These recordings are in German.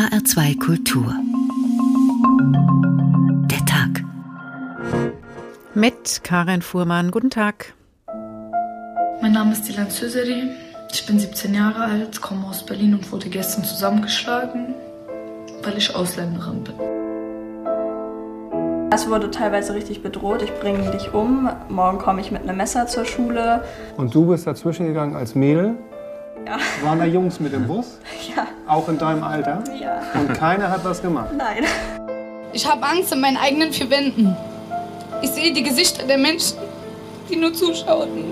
HR2 Kultur. Der Tag. Mit Karin Fuhrmann. Guten Tag. Mein Name ist Dilan Söseri. Ich bin 17 Jahre alt, komme aus Berlin und wurde gestern zusammengeschlagen, weil ich Ausländerin bin. Es wurde teilweise richtig bedroht, ich bringe dich um, morgen komme ich mit einem Messer zur Schule. Und du bist dazwischen gegangen als Mädel? Ja. Waren da Jungs mit im Bus? Ja. Auch in deinem Alter? Ja. Und keiner hat was gemacht? Nein. Ich habe Angst in meinen eigenen vier Wänden. Ich sehe die Gesichter der Menschen, die nur zuschauten.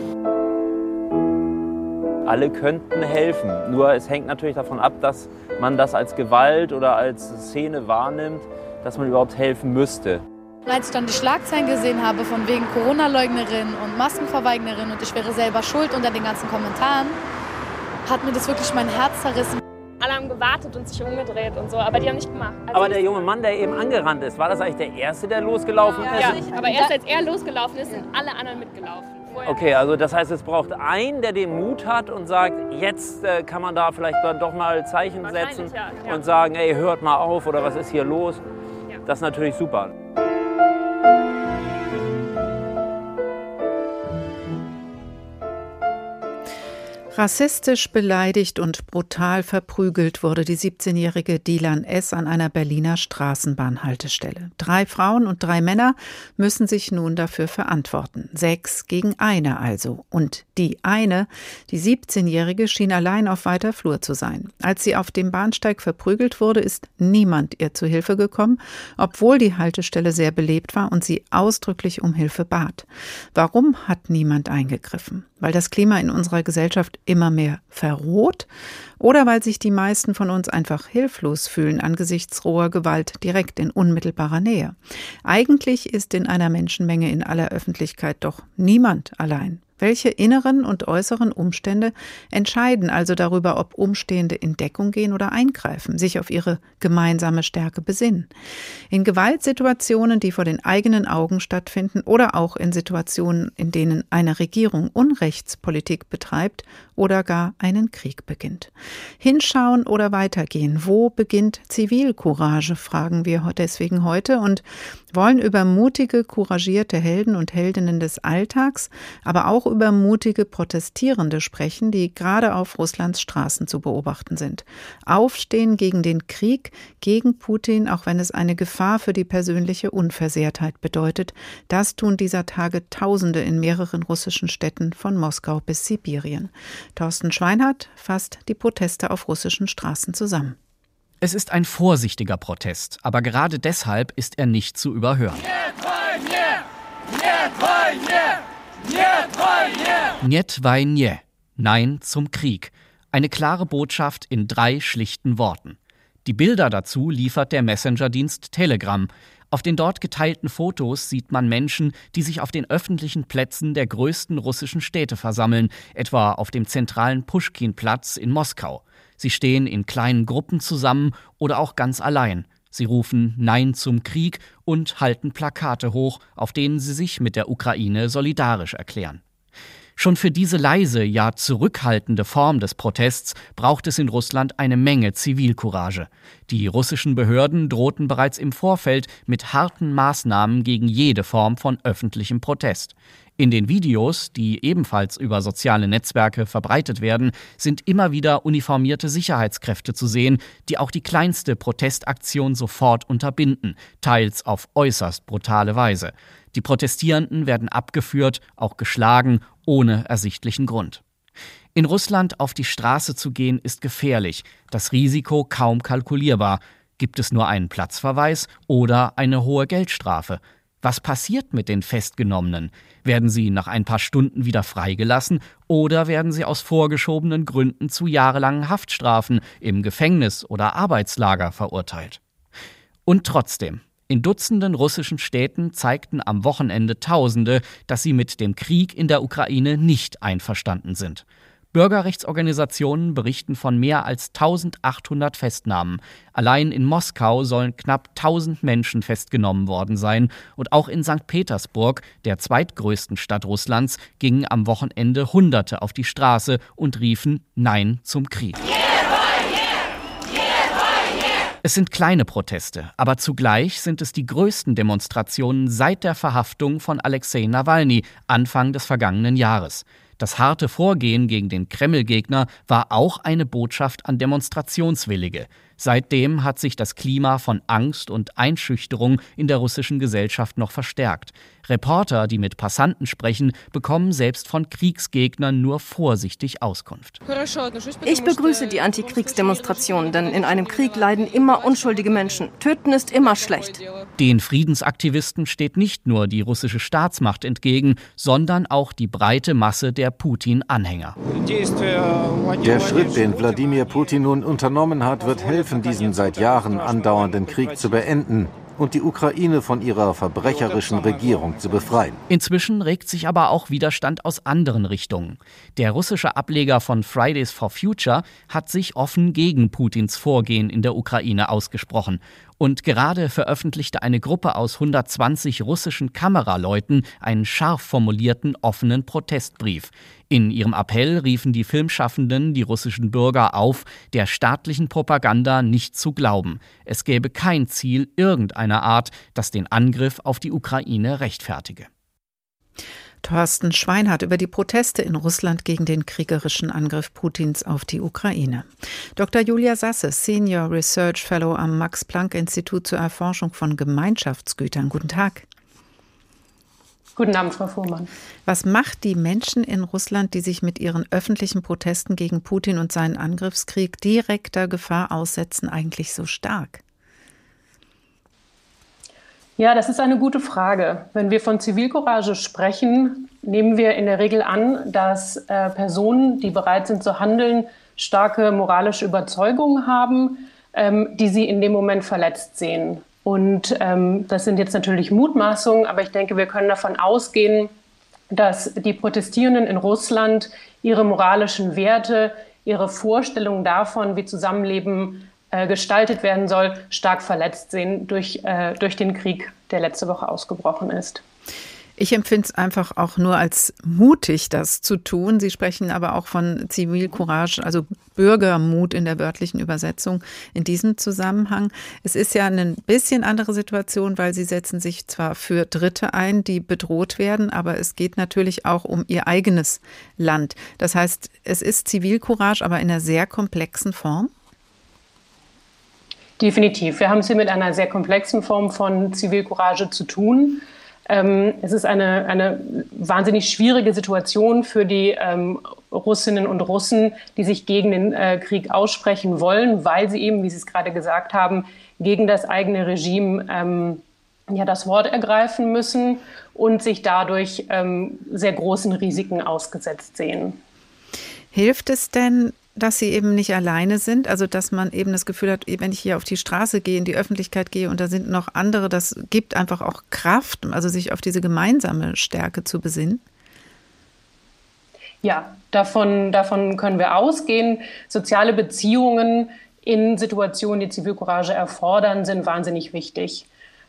Alle könnten helfen, nur es hängt natürlich davon ab, dass man das als Gewalt oder als Szene wahrnimmt, dass man überhaupt helfen müsste. Als ich dann die Schlagzeilen gesehen habe von wegen Corona-Leugnerin und Maskenverweignerin und ich wäre selber schuld unter den ganzen Kommentaren, hat mir das wirklich mein Herz zerrissen. Alle haben gewartet und sich umgedreht und so, aber die haben nicht gemacht. Also Aber der junge Mann, der eben angerannt ist, war das eigentlich der Erste, der losgelaufen ist? ja, aber erst als er losgelaufen ist, sind alle anderen mitgelaufen. Vorher Okay, also das heißt, es braucht einen, der den Mut hat und sagt, jetzt äh, kann man da vielleicht doch mal Zeichen setzen ja, ja. und sagen, ey, hört mal auf oder was ist hier los? Ja. Das ist natürlich super. Rassistisch beleidigt und brutal verprügelt wurde die 17-jährige Dilan S. an einer Berliner Straßenbahnhaltestelle. Drei Frauen und drei Männer müssen sich nun dafür verantworten. Sechs gegen eine also. Und die eine, die 17-jährige, schien allein auf weiter Flur zu sein. Als sie auf dem Bahnsteig verprügelt wurde, ist niemand ihr zu Hilfe gekommen, obwohl die Haltestelle sehr belebt war und sie ausdrücklich um Hilfe bat. Warum hat niemand eingegriffen? Weil das Klima in unserer Gesellschaft immer mehr verroht oder weil sich die meisten von uns einfach hilflos fühlen angesichts roher Gewalt direkt in unmittelbarer Nähe. Eigentlich ist in einer Menschenmenge in aller Öffentlichkeit doch niemand allein. Welche inneren und äußeren Umstände entscheiden also darüber, ob Umstehende in Deckung gehen oder eingreifen, sich auf ihre gemeinsame Stärke besinnen? In Gewaltsituationen, die vor den eigenen Augen stattfinden oder auch in Situationen, in denen eine Regierung Unrechtspolitik betreibt oder gar einen Krieg beginnt. Hinschauen oder weitergehen? Wo beginnt Zivilcourage, fragen wir deswegen heute und wollen über mutige, couragierte Helden und Heldinnen des Alltags, aber auch über mutige Protestierende sprechen, die gerade auf Russlands Straßen zu beobachten sind. Aufstehen gegen den Krieg, gegen Putin, auch wenn es eine Gefahr für die persönliche Unversehrtheit bedeutet, das tun dieser Tage Tausende in mehreren russischen Städten von Moskau bis Sibirien. Thorsten Schweinhardt fasst die Proteste auf russischen Straßen zusammen. Es ist ein vorsichtiger Protest, aber gerade deshalb ist er nicht zu überhören. Niet wojnie. Nein zum Krieg. Eine klare Botschaft in drei schlichten Worten. Die Bilder dazu liefert der Messenger-Dienst Telegram. Auf den dort geteilten Fotos sieht man Menschen, die sich auf den öffentlichen Plätzen der größten russischen Städte versammeln, etwa auf dem zentralen Puschkin-Platz in Moskau. Sie stehen in kleinen Gruppen zusammen oder auch ganz allein. Sie rufen Nein zum Krieg und halten Plakate hoch, auf denen sie sich mit der Ukraine solidarisch erklären. Schon für diese leise, ja zurückhaltende Form des Protests braucht es in Russland eine Menge Zivilcourage. Die russischen Behörden drohten bereits im Vorfeld mit harten Maßnahmen gegen jede Form von öffentlichem Protest. In den Videos, die ebenfalls über soziale Netzwerke verbreitet werden, sind immer wieder uniformierte Sicherheitskräfte zu sehen, die auch die kleinste Protestaktion sofort unterbinden, teils auf äußerst brutale Weise. Die Protestierenden werden abgeführt, auch geschlagen, ohne ersichtlichen Grund. In Russland auf die Straße zu gehen ist gefährlich, das Risiko kaum kalkulierbar. Gibt es nur einen Platzverweis oder eine hohe Geldstrafe? Was passiert mit den Festgenommenen? Werden sie nach ein paar Stunden wieder freigelassen oder werden sie aus vorgeschobenen Gründen zu jahrelangen Haftstrafen im Gefängnis oder Arbeitslager verurteilt? Und trotzdem, in Dutzenden russischen Städten zeigten am Wochenende Tausende, dass sie mit dem Krieg in der Ukraine nicht einverstanden sind. Bürgerrechtsorganisationen berichten von mehr als 1800 Festnahmen. Allein in Moskau sollen knapp 1000 Menschen festgenommen worden sein. Und auch in St. Petersburg, der zweitgrößten Stadt Russlands, gingen am Wochenende Hunderte auf die Straße und riefen Nein zum Krieg. Es sind kleine Proteste, aber zugleich sind es die größten Demonstrationen seit der Verhaftung von Alexei Nawalny Anfang des vergangenen Jahres. Das harte Vorgehen gegen den Kreml-Gegner war auch eine Botschaft an Demonstrationswillige. Seitdem hat sich das Klima von Angst und Einschüchterung in der russischen Gesellschaft noch verstärkt. Reporter, die mit Passanten sprechen, bekommen selbst von Kriegsgegnern nur vorsichtig Auskunft. Ich begrüße die Antikriegsdemonstrationen, denn in einem Krieg leiden immer unschuldige Menschen. Töten ist immer schlecht. Den Friedensaktivisten steht nicht nur die russische Staatsmacht entgegen, sondern auch die breite Masse der Putin-Anhänger. Der Schritt, den Wladimir Putin nun unternommen hat, wird helfen, diesen seit Jahren andauernden Krieg zu beenden und die Ukraine von ihrer verbrecherischen Regierung zu befreien. Inzwischen regt sich aber auch Widerstand aus anderen Richtungen. Der russische Ableger von Fridays for Future hat sich offen gegen Putins Vorgehen in der Ukraine ausgesprochen und gerade veröffentlichte eine Gruppe aus 120 russischen Kameraleuten einen scharf formulierten offenen Protestbrief. In ihrem Appell riefen die Filmschaffenden die russischen Bürger auf, der staatlichen Propaganda nicht zu glauben. Es gäbe kein Ziel irgendeiner Art, das den Angriff auf die Ukraine rechtfertige. Thorsten Schweinhardt über die Proteste in Russland gegen den kriegerischen Angriff Putins auf die Ukraine. Dr. Julia Sasse, Senior Research Fellow am Max-Planck-Institut zur Erforschung von Gemeinschaftsgütern. Guten Tag. Guten Abend, Frau Fuhrmann. Was macht die Menschen in Russland, die sich mit ihren öffentlichen Protesten gegen Putin und seinen Angriffskrieg direkter Gefahr aussetzen, eigentlich so stark? Ja, das ist eine gute Frage. Wenn wir von Zivilcourage sprechen, nehmen wir in der Regel an, dass äh, Personen, die bereit sind zu handeln, starke moralische Überzeugungen haben, ähm, die sie in dem Moment verletzt sehen. Und ähm, das sind jetzt natürlich Mutmaßungen, aber ich denke, wir können davon ausgehen, dass die Protestierenden in Russland ihre moralischen Werte, ihre Vorstellungen davon, wie Zusammenleben äh, gestaltet werden soll, stark verletzt sehen durch, äh, durch den Krieg, der letzte Woche ausgebrochen ist. Ich empfinde es einfach auch nur als mutig, das zu tun. Sie sprechen aber auch von Zivilcourage, also Bürgermut in der wörtlichen Übersetzung in diesem Zusammenhang. Es ist ja eine bisschen andere Situation, weil Sie setzen sich zwar für Dritte ein, die bedroht werden, aber es geht natürlich auch um Ihr eigenes Land. Das heißt, es ist Zivilcourage, aber in einer sehr komplexen Form. Definitiv. Wir haben es hier mit einer sehr komplexen Form von Zivilcourage zu tun. Ähm, es ist eine, eine wahnsinnig schwierige Situation für die ähm, Russinnen und Russen, die sich gegen den äh, Krieg aussprechen wollen, weil sie eben, wie Sie es gerade gesagt haben, gegen das eigene Regime ähm, ja, das Wort ergreifen müssen und sich dadurch ähm, sehr großen Risiken ausgesetzt sehen. Hilft es denn, dass sie eben nicht alleine sind, also dass man eben das Gefühl hat, wenn ich hier auf die Straße gehe, in die Öffentlichkeit gehe und da sind noch andere, das gibt einfach auch Kraft, also sich auf diese gemeinsame Stärke zu besinnen? Ja, davon, davon können wir ausgehen. Soziale Beziehungen in Situationen, die Zivilcourage erfordern, sind wahnsinnig wichtig.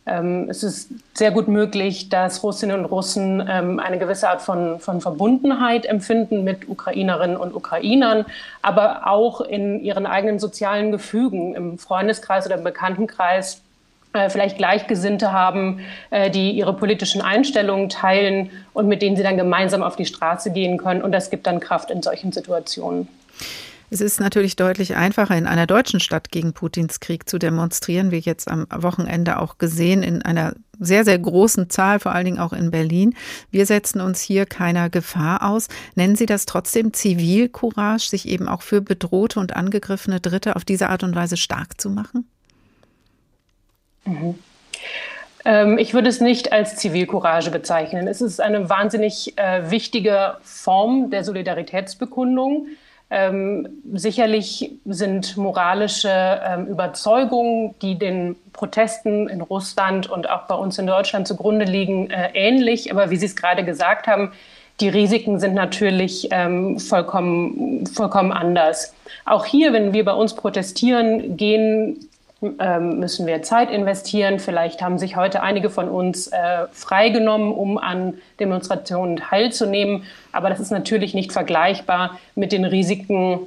Ähm, es ist sehr gut möglich, dass Russinnen und Russen ähm, eine gewisse Art von, von Verbundenheit empfinden mit Ukrainerinnen und Ukrainern, aber auch in ihren eigenen sozialen Gefügen, im Freundeskreis oder im Bekanntenkreis äh, vielleicht Gleichgesinnte haben, äh, die ihre politischen Einstellungen teilen und mit denen sie dann gemeinsam auf die Straße gehen können. Und das gibt dann Kraft in solchen Situationen. Es ist natürlich deutlich einfacher, in einer deutschen Stadt gegen Putins Krieg zu demonstrieren, wie jetzt am Wochenende auch gesehen, in einer sehr, sehr großen Zahl, vor allen Dingen auch in Berlin. Wir setzen uns hier keiner Gefahr aus. Nennen Sie das trotzdem Zivilcourage, sich eben auch für bedrohte und angegriffene Dritte auf diese Art und Weise stark zu machen? Mhm. Ähm, ich würde es nicht als Zivilcourage bezeichnen. Es ist eine wahnsinnig äh, wichtige Form der Solidaritätsbekundung. Ähm, sicherlich sind moralische ähm, Überzeugungen, die den Protesten in Russland und auch bei uns in Deutschland zugrunde liegen, äh, ähnlich. Aber wie Sie es gerade gesagt haben, die Risiken sind natürlich ähm, vollkommen, vollkommen anders. Auch hier, wenn wir bei uns protestieren, gehen ähm, müssen wir Zeit investieren. Vielleicht haben sich heute einige von uns äh, freigenommen, um an Demonstrationen teilzunehmen. Aber das ist natürlich nicht vergleichbar mit den Risiken,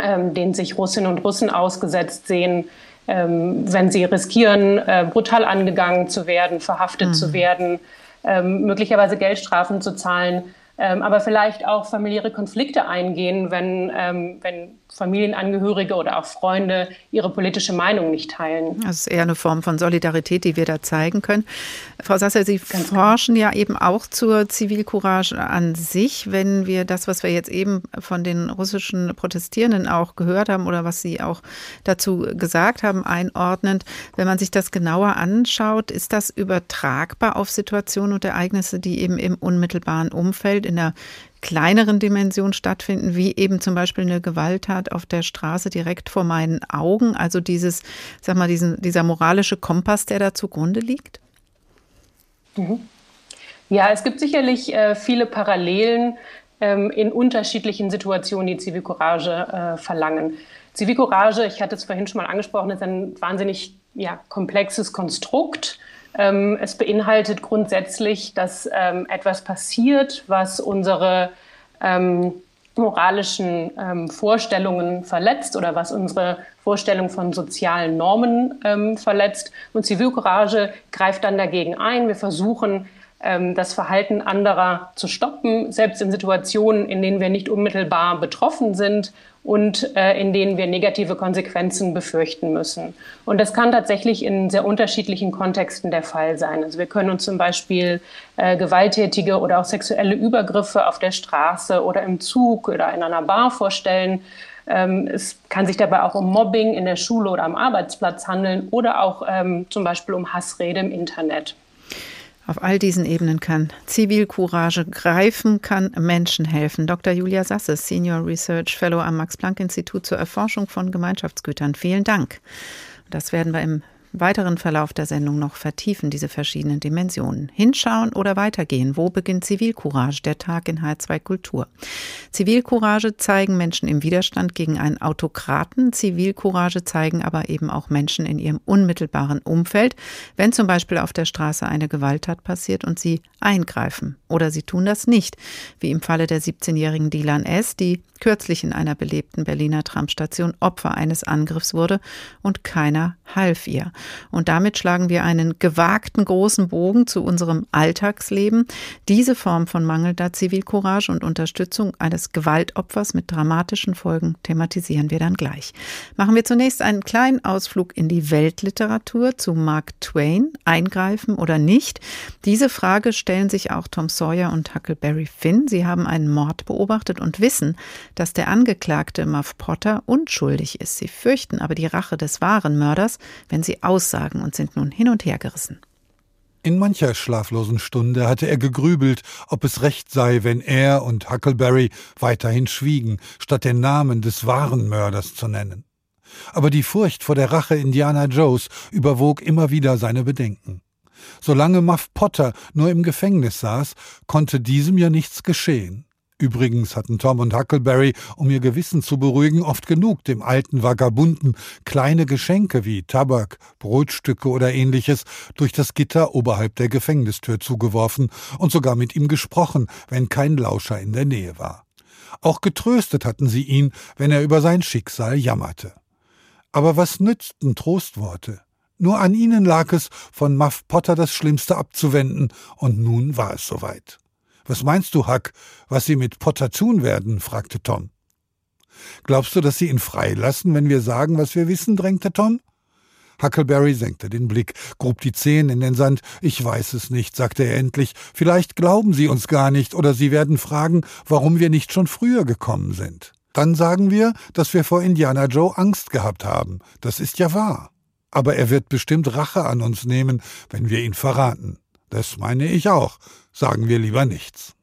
ähm, denen sich Russinnen und Russen ausgesetzt sehen, ähm, wenn sie riskieren, äh, brutal angegangen zu werden, verhaftet mhm. zu werden, ähm, möglicherweise Geldstrafen zu zahlen, ähm, aber vielleicht auch familiäre Konflikte eingehen, wenn, ähm, wenn Familienangehörige oder auch Freunde ihre politische Meinung nicht teilen. Das ist eher eine Form von Solidarität, die wir da zeigen können. Frau Sasser, Sie Ganz forschen ja eben auch zur Zivilcourage an sich. Wenn wir das, was wir jetzt eben von den russischen Protestierenden auch gehört haben oder was Sie auch dazu gesagt haben, einordnend, wenn man sich das genauer anschaut, ist das übertragbar auf Situationen und Ereignisse, die eben im unmittelbaren Umfeld in der kleineren Dimension stattfinden, wie eben zum Beispiel eine Gewalttat auf der Straße direkt vor meinen Augen. Also dieses, sag mal, diesen, dieser moralische Kompass, der da zugrunde liegt? Mhm. Ja, es gibt sicherlich äh, viele Parallelen ähm, in unterschiedlichen Situationen, die Zivilcourage äh, verlangen. Zivilcourage, ich hatte es vorhin schon mal angesprochen, ist ein wahnsinnig ja, komplexes Konstrukt. Ähm, es beinhaltet grundsätzlich, dass ähm, etwas passiert, was unsere ähm, moralischen ähm, Vorstellungen verletzt oder was unsere Vorstellung von sozialen Normen ähm, verletzt. Und Zivilcourage greift dann dagegen ein. Wir versuchen, das Verhalten anderer zu stoppen, selbst in Situationen, in denen wir nicht unmittelbar betroffen sind und äh, in denen wir negative Konsequenzen befürchten müssen. Und das kann tatsächlich in sehr unterschiedlichen Kontexten der Fall sein. Also wir können uns zum Beispiel äh, gewalttätige oder auch sexuelle Übergriffe auf der Straße oder im Zug oder in einer Bar vorstellen. Ähm, es kann sich dabei auch um Mobbing in der Schule oder am Arbeitsplatz handeln oder auch ähm, zum Beispiel um Hassrede im Internet. Auf all diesen Ebenen kann Zivilcourage greifen, kann Menschen helfen. Dr. Julia Sasse, Senior Research Fellow am Max-Planck-Institut zur Erforschung von Gemeinschaftsgütern. Vielen Dank. Das werden wir im weiteren Verlauf der Sendung noch vertiefen, diese verschiedenen Dimensionen. Hinschauen oder weitergehen. Wo beginnt Zivilcourage? Der Tag in H2 Kultur. Zivilcourage zeigen Menschen im Widerstand gegen einen Autokraten. Zivilcourage zeigen aber eben auch Menschen in ihrem unmittelbaren Umfeld, wenn zum Beispiel auf der Straße eine Gewalttat passiert und sie eingreifen. Oder sie tun das nicht, wie im Falle der 17-jährigen Dilan S., die kürzlich in einer belebten Berliner Tramstation Opfer eines Angriffs wurde und keiner half ihr. Und damit schlagen wir einen gewagten großen Bogen zu unserem Alltagsleben. Diese Form von mangelnder Zivilcourage und Unterstützung eines Gewaltopfers mit dramatischen Folgen thematisieren wir dann gleich. Machen wir zunächst einen kleinen Ausflug in die Weltliteratur zu Mark Twain. Eingreifen oder nicht? Diese Frage stellen sich auch Tom Sawyer und Huckleberry Finn. Sie haben einen Mord beobachtet und wissen, dass der Angeklagte Muff Potter unschuldig ist. Sie fürchten aber die Rache des wahren Mörders, wenn sie aussagen und sind nun hin und her gerissen. In mancher schlaflosen Stunde hatte er gegrübelt, ob es recht sei, wenn er und Huckleberry weiterhin schwiegen, statt den Namen des wahren Mörders zu nennen. Aber die Furcht vor der Rache Indiana Joes überwog immer wieder seine Bedenken. Solange Muff Potter nur im Gefängnis saß, konnte diesem ja nichts geschehen. Übrigens hatten Tom und Huckleberry, um ihr Gewissen zu beruhigen, oft genug dem alten Vagabunden kleine Geschenke wie Tabak, Brotstücke oder ähnliches durch das Gitter oberhalb der Gefängnistür zugeworfen und sogar mit ihm gesprochen, wenn kein Lauscher in der Nähe war. Auch getröstet hatten sie ihn, wenn er über sein Schicksal jammerte. Aber was nützten Trostworte? Nur an ihnen lag es, von Muff Potter das Schlimmste abzuwenden, und nun war es soweit. Was meinst du, Huck, was sie mit Potter tun werden? fragte Tom. Glaubst du, dass sie ihn freilassen, wenn wir sagen, was wir wissen? drängte Tom. Huckleberry senkte den Blick, grub die Zähne in den Sand. Ich weiß es nicht, sagte er endlich. Vielleicht glauben sie uns gar nicht, oder sie werden fragen, warum wir nicht schon früher gekommen sind. Dann sagen wir, dass wir vor Indiana Joe Angst gehabt haben. Das ist ja wahr. Aber er wird bestimmt Rache an uns nehmen, wenn wir ihn verraten. Das meine ich auch. Sagen wir lieber nichts.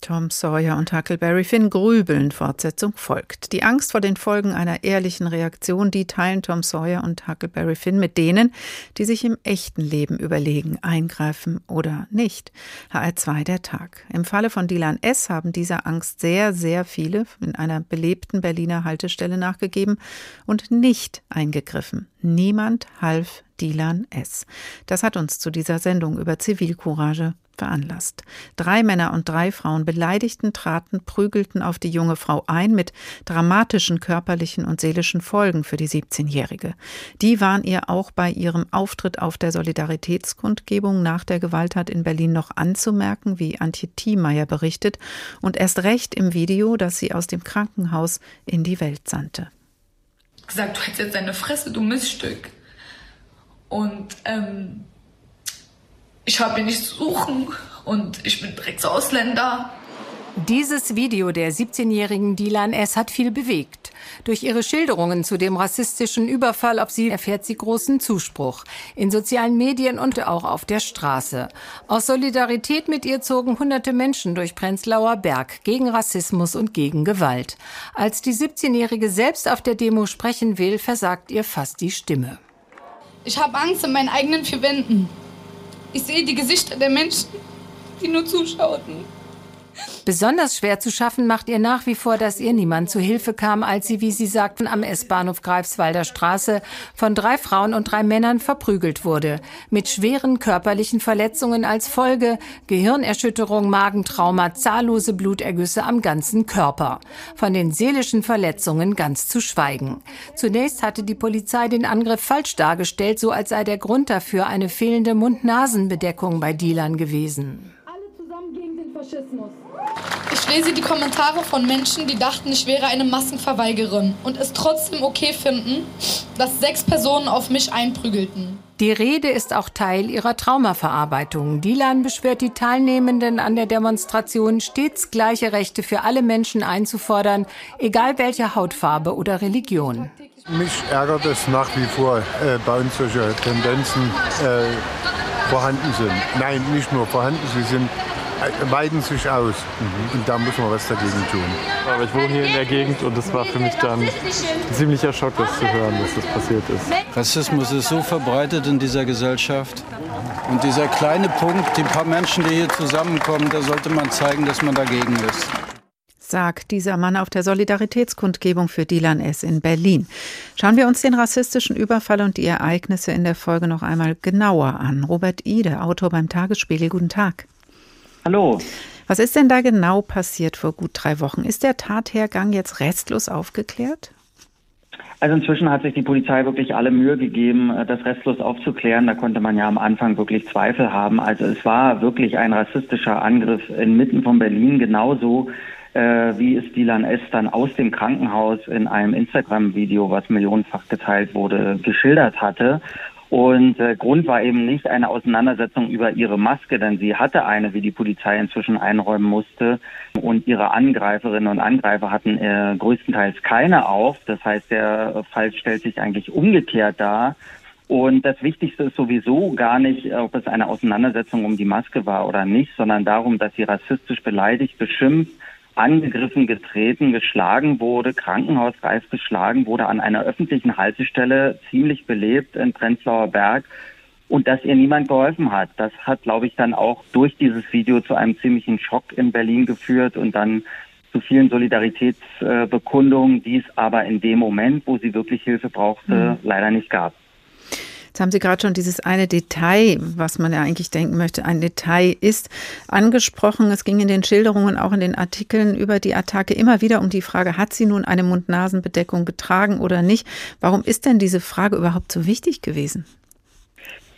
Tom Sawyer und Huckleberry Finn grübeln. Fortsetzung folgt. Die Angst vor den Folgen einer ehrlichen Reaktion, die teilen Tom Sawyer und Huckleberry Finn mit denen, die sich im echten Leben überlegen, eingreifen oder nicht. HR2 der Tag. Im Falle von Dylan S. haben dieser Angst sehr, sehr viele in einer belebten Berliner Haltestelle nachgegeben und nicht eingegriffen. Niemand half Dylan S. Das hat uns zu dieser Sendung über Zivilcourage veranlasst. Drei Männer und drei Frauen beleidigten, traten, prügelten auf die junge Frau ein mit dramatischen körperlichen und seelischen Folgen für die 17-Jährige. Die waren ihr auch bei ihrem Auftritt auf der Solidaritätskundgebung nach der Gewalttat in Berlin noch anzumerken, wie Antje Thiemeyer berichtet, und erst recht im Video, das sie aus dem Krankenhaus in die Welt sandte. Gesagt, du hättest jetzt deine Fresse, du Miststück. Und ähm, ich habe hier nichts zu suchen und ich bin Drecksausländer. Dieses Video der 17-jährigen Dilan S. hat viel bewegt. Durch ihre Schilderungen zu dem rassistischen Überfall auf sie erfährt sie großen Zuspruch. In sozialen Medien und auch auf der Straße. Aus Solidarität mit ihr zogen hunderte Menschen durch Prenzlauer Berg gegen Rassismus und gegen Gewalt. Als die 17-Jährige selbst auf der Demo sprechen will, versagt ihr fast die Stimme. Ich habe Angst in meinen eigenen vier Wänden. Ich sehe die Gesichter der Menschen, die nur zuschauten. Besonders schwer zu schaffen macht ihr nach wie vor, dass ihr niemand zu Hilfe kam, als sie, wie sie sagten, am S-Bahnhof Greifswalder Straße von drei Frauen und drei Männern verprügelt wurde. Mit schweren körperlichen Verletzungen als Folge, Gehirnerschütterung, Magentrauma, zahllose Blutergüsse am ganzen Körper. Von den seelischen Verletzungen ganz zu schweigen. Zunächst hatte die Polizei den Angriff falsch dargestellt, so als sei der Grund dafür eine fehlende Mund-Nasen-Bedeckung bei Dealern gewesen. Alle zusammen gegen den Faschismus. Ich lese die Kommentare von Menschen, die dachten, ich wäre eine Massenverweigerin und es trotzdem okay finden, dass sechs Personen auf mich einprügelten. Die Rede ist auch Teil ihrer Traumaverarbeitung. Dilan beschwört die Teilnehmenden an der Demonstration, stets gleiche Rechte für alle Menschen einzufordern, egal welcher Hautfarbe oder Religion. Mich ärgert es nach wie vor, äh, bei uns solche Tendenzen äh, vorhanden sind. Nein, nicht nur vorhanden, sie sind äh, weiten sich aus. Mhm. Und da muss man was dagegen tun. Aber ich wohne hier in der Gegend und es war für mich dann ein ziemlicher Schock, das zu hören, dass das passiert ist. Rassismus ist so verbreitet in dieser Gesellschaft. Und dieser kleine Punkt, die paar Menschen, die hier zusammenkommen, da sollte man zeigen, dass man dagegen ist sagt dieser Mann auf der Solidaritätskundgebung für Dilan S. in Berlin. Schauen wir uns den rassistischen Überfall und die Ereignisse in der Folge noch einmal genauer an. Robert Ide, Autor beim Tagesspiegel, guten Tag. Hallo. Was ist denn da genau passiert vor gut drei Wochen? Ist der Tathergang jetzt restlos aufgeklärt? Also inzwischen hat sich die Polizei wirklich alle Mühe gegeben, äh, das restlos aufzuklären. Da konnte man ja am Anfang wirklich Zweifel haben. Also es war wirklich ein rassistischer Angriff inmitten von Berlin, genauso äh, wie es Dylan S. dann aus dem Krankenhaus in einem Instagram-Video, was millionenfach geteilt wurde, geschildert hatte. Und äh, Grund war eben nicht eine Auseinandersetzung über ihre Maske, denn sie hatte eine, wie die Polizei inzwischen einräumen musste. Und ihre Angreiferinnen und Angreifer hatten äh, größtenteils keine auf. Das heißt, der Fall stellt sich eigentlich umgekehrt dar. Und das Wichtigste ist sowieso gar nicht, ob es eine Auseinandersetzung um die Maske war oder nicht, sondern darum, dass sie rassistisch beleidigt, beschimpft, angegriffen, getreten, geschlagen wurde, krankenhausreif geschlagen wurde an einer öffentlichen Haltestelle, ziemlich belebt in Prenzlauer Berg und dass ihr niemand geholfen hat. Das hat, glaube ich, dann auch durch dieses Video zu einem ziemlichen Schock in Berlin geführt und dann zu vielen Solidaritätsbekundungen, die es aber in dem Moment, wo sie wirklich Hilfe brauchte, mhm. leider nicht gab. Jetzt haben Sie gerade schon dieses eine Detail, was man ja eigentlich denken möchte, ein Detail ist, angesprochen. Es ging in den Schilderungen, auch in den Artikeln über die Attacke immer wieder um die Frage, hat sie nun eine Mund-Nasen-Bedeckung getragen oder nicht? Warum ist denn diese Frage überhaupt so wichtig gewesen?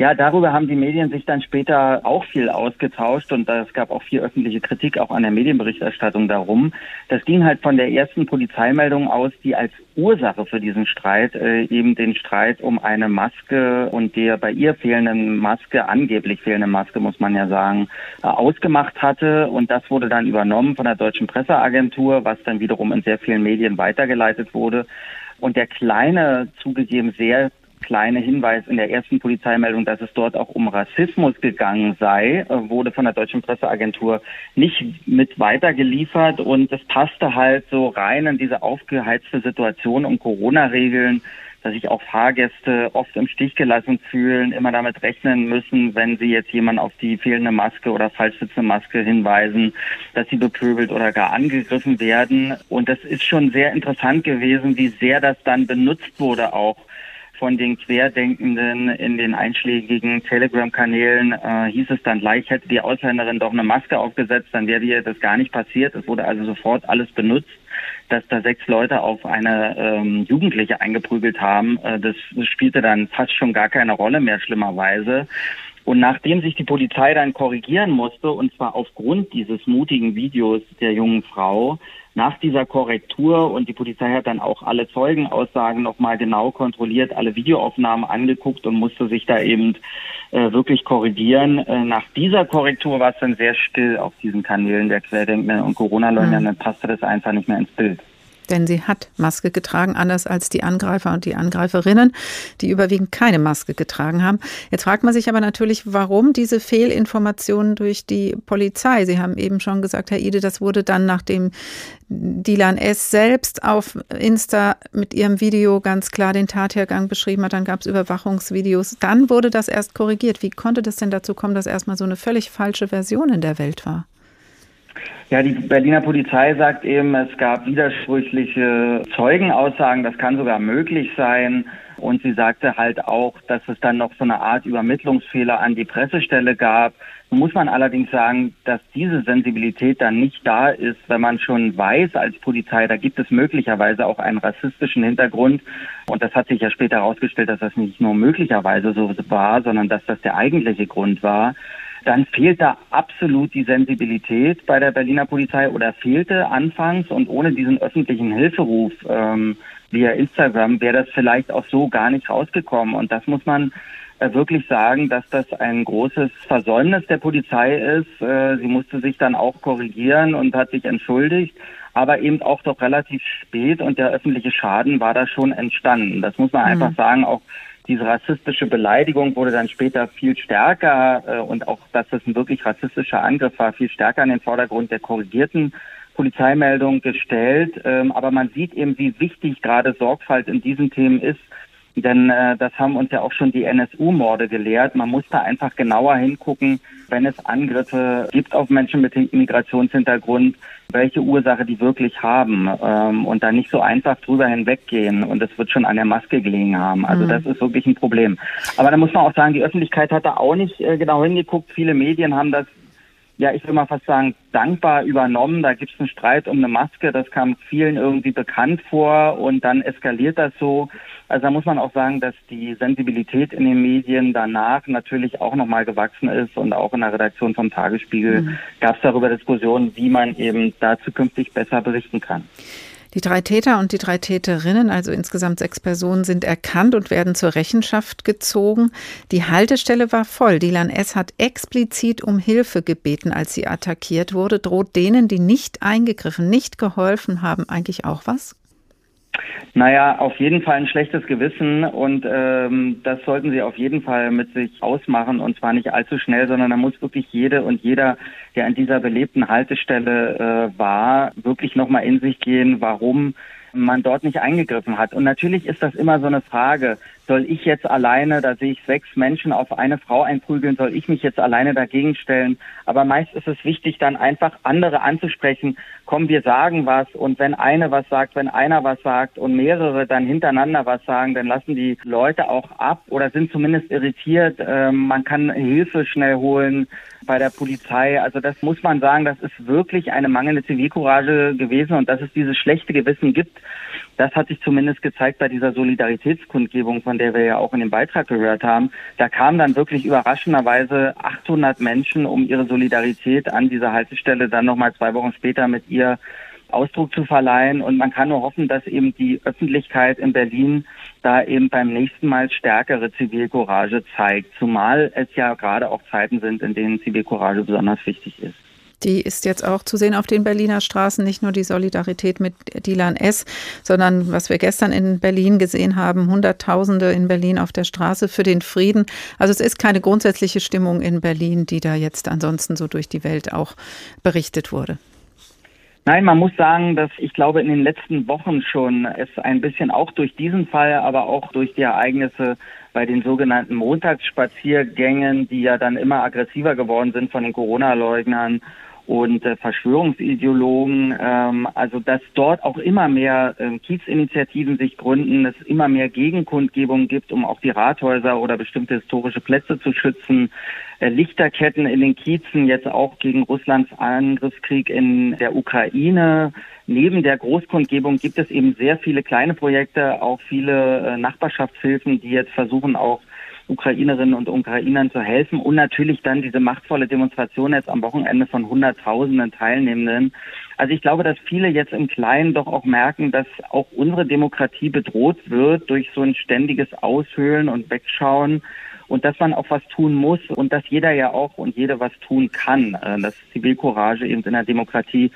Ja, darüber haben die Medien sich dann später auch viel ausgetauscht und es gab auch viel öffentliche Kritik auch an der Medienberichterstattung darum. Das ging halt von der ersten Polizeimeldung aus, die als Ursache für diesen Streit äh, eben den Streit um eine Maske und der bei ihr fehlenden Maske, angeblich fehlenden Maske, muss man ja sagen, äh, ausgemacht hatte. Und das wurde dann übernommen von der Deutschen Presseagentur, was dann wiederum in sehr vielen Medien weitergeleitet wurde. Und der kleine, zugegeben sehr kleine Hinweis in der ersten Polizeimeldung, dass es dort auch um Rassismus gegangen sei, äh, wurde von der deutschen Presseagentur nicht mit weitergeliefert und es passte halt so rein in diese aufgeheizte Situation um Corona-Regeln, dass sich auch Fahrgäste oft im Stich gelassen fühlen, immer damit rechnen müssen, wenn sie jetzt jemand auf die fehlende Maske oder falsch sitzende Maske hinweisen, dass sie bepöbelt oder gar angegriffen werden. Und das ist schon sehr interessant gewesen, wie sehr das dann benutzt wurde auch von den Querdenkenden in den einschlägigen Telegram-Kanälen äh, hieß es dann gleich, hätte die Ausländerin doch eine Maske aufgesetzt, dann wäre ihr das gar nicht passiert. Es wurde also sofort alles benutzt dass da sechs Leute auf eine ähm, Jugendliche eingeprügelt haben, äh, das spielte dann fast schon gar keine Rolle mehr, schlimmerweise. Und nachdem sich die Polizei dann korrigieren musste, und zwar aufgrund dieses mutigen Videos der jungen Frau, nach dieser Korrektur und die Polizei hat dann auch alle Zeugenaussagen nochmal genau kontrolliert, alle Videoaufnahmen angeguckt und musste sich da eben äh, wirklich korrigieren. Äh, nach dieser Korrektur war es dann sehr still auf diesen Kanälen der Querdenkenden und Corona-Leugner, mhm. dann passte das einfach nicht mehr ins Bild denn sie hat Maske getragen, anders als die Angreifer und die Angreiferinnen, die überwiegend keine Maske getragen haben. Jetzt fragt man sich aber natürlich, warum diese Fehlinformationen durch die Polizei? Sie haben eben schon gesagt, Herr Ide, das wurde dann, nachdem Dilan S. selbst auf Insta mit ihrem Video ganz klar den Tathergang beschrieben hat, dann gab es Überwachungsvideos, dann wurde das erst korrigiert. Wie konnte das denn dazu kommen, dass erstmal so eine völlig falsche Version in der Welt war? Ja, die Berliner Polizei sagt eben, es gab widersprüchliche Zeugenaussagen, das kann sogar möglich sein. Und sie sagte halt auch, dass es dann noch so eine Art Übermittlungsfehler an die Pressestelle gab. Muss man allerdings sagen, dass diese Sensibilität dann nicht da ist, wenn man schon weiß als Polizei, da gibt es möglicherweise auch einen rassistischen Hintergrund. Und das hat sich ja später herausgestellt, dass das nicht nur möglicherweise so war, sondern dass das der eigentliche Grund war dann fehlt da absolut die Sensibilität bei der Berliner Polizei oder fehlte anfangs und ohne diesen öffentlichen Hilferuf ähm, via Instagram wäre das vielleicht auch so gar nicht rausgekommen. Und das muss man äh, wirklich sagen, dass das ein großes Versäumnis der Polizei ist. Äh, sie musste sich dann auch korrigieren und hat sich entschuldigt, aber eben auch doch relativ spät und der öffentliche Schaden war da schon entstanden. Das muss man mhm. einfach sagen, auch diese rassistische Beleidigung wurde dann später viel stärker äh, und auch, dass das ein wirklich rassistischer Angriff war, viel stärker in den Vordergrund der korrigierten Polizeimeldung gestellt. Ähm, aber man sieht eben, wie wichtig gerade Sorgfalt in diesen Themen ist. Denn äh, das haben uns ja auch schon die NSU-Morde gelehrt. Man muss da einfach genauer hingucken, wenn es Angriffe gibt auf Menschen mit Migrationshintergrund, welche Ursache die wirklich haben ähm, und da nicht so einfach drüber hinweggehen und es wird schon an der Maske gelegen haben. Also mhm. das ist wirklich ein Problem. Aber da muss man auch sagen, die Öffentlichkeit hat da auch nicht äh, genau hingeguckt. Viele Medien haben das ja, ich will mal fast sagen, dankbar übernommen. Da gibt es einen Streit um eine Maske, das kam vielen irgendwie bekannt vor und dann eskaliert das so. Also da muss man auch sagen, dass die Sensibilität in den Medien danach natürlich auch nochmal gewachsen ist und auch in der Redaktion vom Tagesspiegel mhm. gab es darüber Diskussionen, wie man eben da zukünftig besser berichten kann. Die drei Täter und die drei Täterinnen, also insgesamt sechs Personen, sind erkannt und werden zur Rechenschaft gezogen. Die Haltestelle war voll. Dilan S. hat explizit um Hilfe gebeten, als sie attackiert wurde. Droht denen, die nicht eingegriffen, nicht geholfen haben, eigentlich auch was? Naja, auf jeden Fall ein schlechtes Gewissen und ähm, das sollten Sie auf jeden Fall mit sich ausmachen und zwar nicht allzu schnell, sondern da muss wirklich jede und jeder, der an dieser belebten Haltestelle äh, war, wirklich nochmal in sich gehen, warum man dort nicht eingegriffen hat. Und natürlich ist das immer so eine Frage, soll ich jetzt alleine, da sehe ich sechs Menschen auf eine Frau einprügeln, soll ich mich jetzt alleine dagegen stellen? Aber meist ist es wichtig, dann einfach andere anzusprechen. Komm, wir sagen was und wenn eine was sagt, wenn einer was sagt und mehrere dann hintereinander was sagen, dann lassen die Leute auch ab oder sind zumindest irritiert. Ähm, man kann Hilfe schnell holen bei der Polizei. Also das muss man sagen, das ist wirklich eine mangelnde Zivilcourage gewesen und dass es dieses schlechte Gewissen gibt, das hat sich zumindest gezeigt bei dieser Solidaritätskundgebung, von der wir ja auch in dem Beitrag gehört haben. Da kamen dann wirklich überraschenderweise 800 Menschen, um ihre Solidarität an dieser Haltestelle dann nochmal zwei Wochen später mit ihr Ausdruck zu verleihen. Und man kann nur hoffen, dass eben die Öffentlichkeit in Berlin da eben beim nächsten Mal stärkere Zivilcourage zeigt, zumal es ja gerade auch Zeiten sind, in denen Zivilcourage besonders wichtig ist. Die ist jetzt auch zu sehen auf den Berliner Straßen, nicht nur die Solidarität mit Dilan S., sondern was wir gestern in Berlin gesehen haben, Hunderttausende in Berlin auf der Straße für den Frieden. Also es ist keine grundsätzliche Stimmung in Berlin, die da jetzt ansonsten so durch die Welt auch berichtet wurde. Nein, man muss sagen, dass ich glaube, in den letzten Wochen schon es ein bisschen auch durch diesen Fall, aber auch durch die Ereignisse bei den sogenannten Montagsspaziergängen, die ja dann immer aggressiver geworden sind von den Corona-Leugnern und äh, Verschwörungsideologen. Ähm, also dass dort auch immer mehr äh, Kiezinitiativen sich gründen, es immer mehr Gegenkundgebungen gibt, um auch die Rathäuser oder bestimmte historische Plätze zu schützen. Äh, Lichterketten in den Kiezen jetzt auch gegen Russlands Angriffskrieg in der Ukraine. Neben der Großkundgebung gibt es eben sehr viele kleine Projekte, auch viele äh, Nachbarschaftshilfen, die jetzt versuchen auch Ukrainerinnen und Ukrainern zu helfen und natürlich dann diese machtvolle Demonstration jetzt am Wochenende von Hunderttausenden Teilnehmenden. Also ich glaube, dass viele jetzt im Kleinen doch auch merken, dass auch unsere Demokratie bedroht wird durch so ein ständiges Aushöhlen und Wegschauen und dass man auch was tun muss und dass jeder ja auch und jede was tun kann. Äh, dass Zivilcourage eben in der Demokratie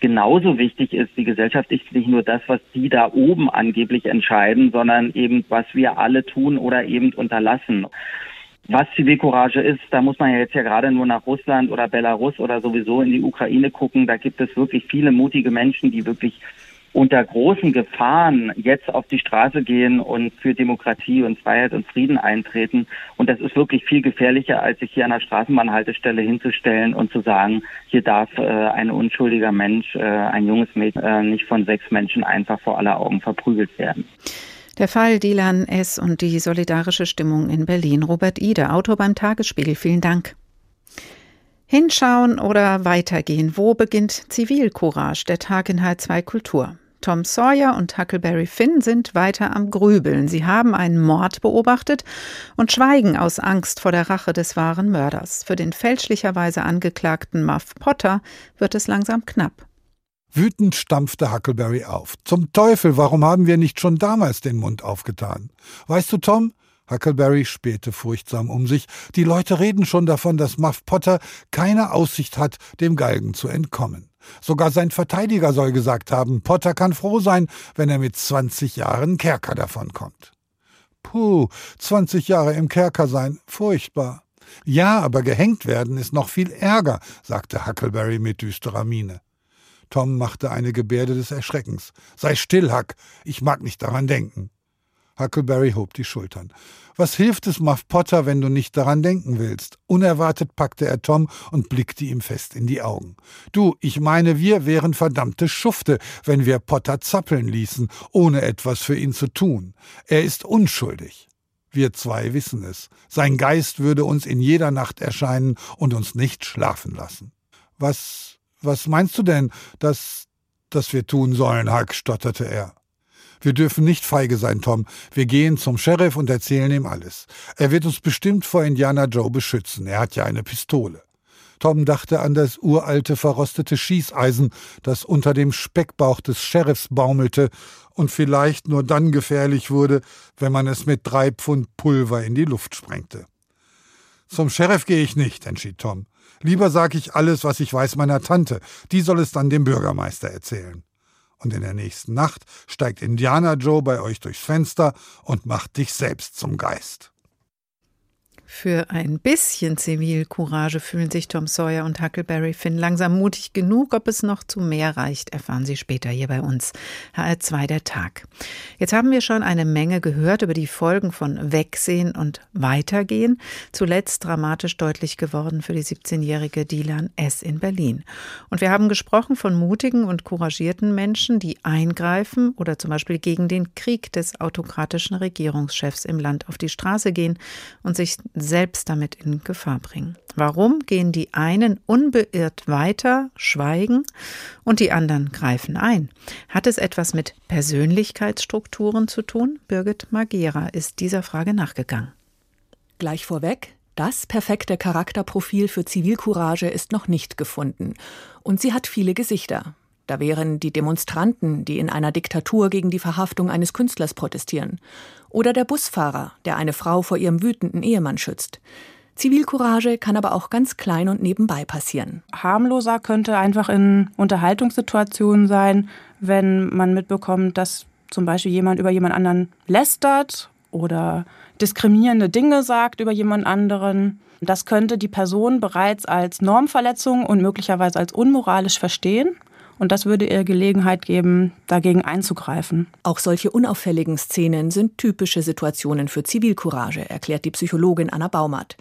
genauso wichtig ist. Die Gesellschaft ist nicht nur das, was die da oben angeblich entscheiden, sondern eben, was wir alle tun oder eben unterlassen. Was Zivilcourage ist, da muss man ja jetzt ja gerade nur nach Russland oder Belarus oder sowieso in die Ukraine gucken. Da gibt es wirklich viele mutige Menschen, die wirklich unter großen Gefahren jetzt auf die Straße gehen und für Demokratie und Freiheit und Frieden eintreten. Und das ist wirklich viel gefährlicher, als sich hier an der Straßenbahnhaltestelle hinzustellen und zu sagen, hier darf äh, ein unschuldiger Mensch, äh, ein junges Mädchen, äh, nicht von sechs Menschen einfach vor aller Augen verprügelt werden. Der Fall Dilan S. und die solidarische Stimmung in Berlin. Robert Ide, Autor beim Tagesspiegel. Vielen Dank. Hinschauen oder weitergehen? Wo beginnt Zivilcourage? Der Tag in H2 Kultur. Tom Sawyer und Huckleberry Finn sind weiter am Grübeln. Sie haben einen Mord beobachtet und schweigen aus Angst vor der Rache des wahren Mörders. Für den fälschlicherweise angeklagten Muff Potter wird es langsam knapp. Wütend stampfte Huckleberry auf. Zum Teufel, warum haben wir nicht schon damals den Mund aufgetan? Weißt du, Tom, Huckleberry spähte furchtsam um sich. Die Leute reden schon davon, dass Muff Potter keine Aussicht hat, dem Galgen zu entkommen. Sogar sein Verteidiger soll gesagt haben, Potter kann froh sein, wenn er mit 20 Jahren Kerker davonkommt. Puh, 20 Jahre im Kerker sein, furchtbar. Ja, aber gehängt werden ist noch viel ärger, sagte Huckleberry mit düsterer Miene. Tom machte eine Gebärde des Erschreckens. Sei still, Huck, ich mag nicht daran denken. Huckleberry hob die Schultern. Was hilft es Muff Potter, wenn du nicht daran denken willst? Unerwartet packte er Tom und blickte ihm fest in die Augen. Du, ich meine, wir wären verdammte Schufte, wenn wir Potter zappeln ließen, ohne etwas für ihn zu tun. Er ist unschuldig. Wir zwei wissen es. Sein Geist würde uns in jeder Nacht erscheinen und uns nicht schlafen lassen. Was, was meinst du denn, dass, dass wir tun sollen, Huck, stotterte er. Wir dürfen nicht feige sein, Tom. Wir gehen zum Sheriff und erzählen ihm alles. Er wird uns bestimmt vor Indiana Joe beschützen. Er hat ja eine Pistole. Tom dachte an das uralte verrostete Schießeisen, das unter dem Speckbauch des Sheriffs baumelte und vielleicht nur dann gefährlich wurde, wenn man es mit drei Pfund Pulver in die Luft sprengte. Zum Sheriff gehe ich nicht, entschied Tom. Lieber sage ich alles, was ich weiß, meiner Tante. Die soll es dann dem Bürgermeister erzählen. Und in der nächsten Nacht steigt Indiana Joe bei euch durchs Fenster und macht dich selbst zum Geist. Für ein bisschen Zivilcourage fühlen sich Tom Sawyer und Huckleberry Finn langsam mutig genug. Ob es noch zu mehr reicht, erfahren Sie später hier bei uns. HR2 der Tag. Jetzt haben wir schon eine Menge gehört über die Folgen von Wegsehen und Weitergehen. Zuletzt dramatisch deutlich geworden für die 17-jährige Dilan S. in Berlin. Und wir haben gesprochen von mutigen und couragierten Menschen, die eingreifen oder zum Beispiel gegen den Krieg des autokratischen Regierungschefs im Land auf die Straße gehen und sich selbst damit in Gefahr bringen. Warum gehen die einen unbeirrt weiter, schweigen und die anderen greifen ein? Hat es etwas mit Persönlichkeitsstrukturen zu tun? Birgit Magera ist dieser Frage nachgegangen. Gleich vorweg, das perfekte Charakterprofil für Zivilcourage ist noch nicht gefunden. Und sie hat viele Gesichter. Da wären die Demonstranten, die in einer Diktatur gegen die Verhaftung eines Künstlers protestieren. Oder der Busfahrer, der eine Frau vor ihrem wütenden Ehemann schützt. Zivilcourage kann aber auch ganz klein und nebenbei passieren. Harmloser könnte einfach in Unterhaltungssituationen sein, wenn man mitbekommt, dass zum Beispiel jemand über jemand anderen lästert oder diskriminierende Dinge sagt über jemand anderen. Das könnte die Person bereits als Normverletzung und möglicherweise als unmoralisch verstehen und das würde ihr Gelegenheit geben, dagegen einzugreifen. Auch solche unauffälligen Szenen sind typische Situationen für Zivilcourage, erklärt die Psychologin Anna Baumert.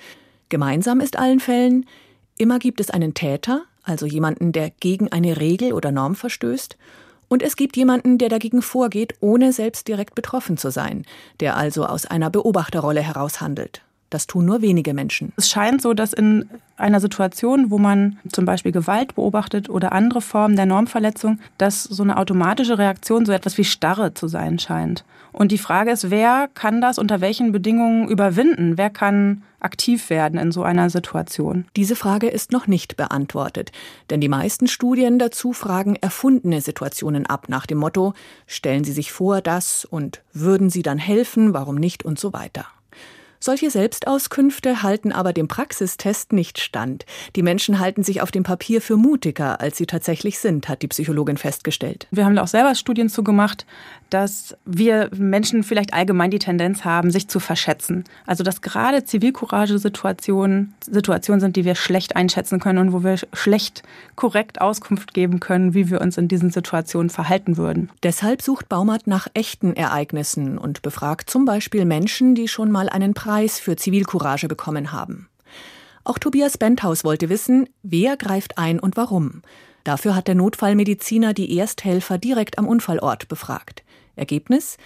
Gemeinsam ist allen Fällen, immer gibt es einen Täter, also jemanden, der gegen eine Regel oder Norm verstößt, und es gibt jemanden, der dagegen vorgeht, ohne selbst direkt betroffen zu sein, der also aus einer Beobachterrolle heraus handelt. Das tun nur wenige Menschen. Es scheint so, dass in einer Situation, wo man zum Beispiel Gewalt beobachtet oder andere Formen der Normverletzung, dass so eine automatische Reaktion so etwas wie Starre zu sein scheint. Und die Frage ist, wer kann das unter welchen Bedingungen überwinden? Wer kann aktiv werden in so einer Situation? Diese Frage ist noch nicht beantwortet, denn die meisten Studien dazu fragen erfundene Situationen ab nach dem Motto, stellen Sie sich vor, das und würden Sie dann helfen, warum nicht und so weiter. Solche Selbstauskünfte halten aber dem Praxistest nicht stand. Die Menschen halten sich auf dem Papier für mutiger, als sie tatsächlich sind, hat die Psychologin festgestellt. Wir haben auch selber Studien zugemacht, dass wir Menschen vielleicht allgemein die Tendenz haben, sich zu verschätzen. Also dass gerade Zivilcourage-Situationen Situationen sind, die wir schlecht einschätzen können und wo wir schlecht korrekt Auskunft geben können, wie wir uns in diesen Situationen verhalten würden. Deshalb sucht Baumert nach echten Ereignissen und befragt zum Beispiel Menschen, die schon mal einen Preis Preis für Zivilcourage bekommen haben. Auch Tobias Benthaus wollte wissen, wer greift ein und warum. Dafür hat der Notfallmediziner die Ersthelfer direkt am Unfallort befragt. Ergebnis?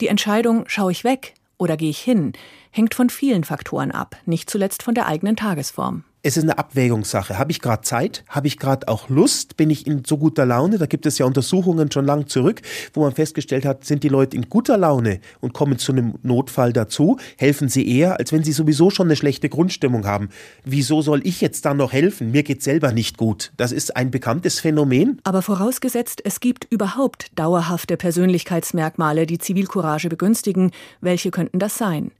Die Entscheidung, schaue ich weg oder gehe ich hin, hängt von vielen Faktoren ab, nicht zuletzt von der eigenen Tagesform es ist eine Abwägungssache. Habe ich gerade Zeit? Habe ich gerade auch Lust? Bin ich in so guter Laune? Da gibt es ja Untersuchungen schon lang zurück, wo man festgestellt hat, sind die Leute in guter Laune und kommen zu einem Notfall dazu, helfen sie eher, als wenn sie sowieso schon eine schlechte Grundstimmung haben. Wieso soll ich jetzt dann noch helfen? Mir geht selber nicht gut. Das ist ein bekanntes Phänomen. Aber vorausgesetzt, es gibt überhaupt dauerhafte Persönlichkeitsmerkmale, die Zivilcourage begünstigen. Welche könnten das sein?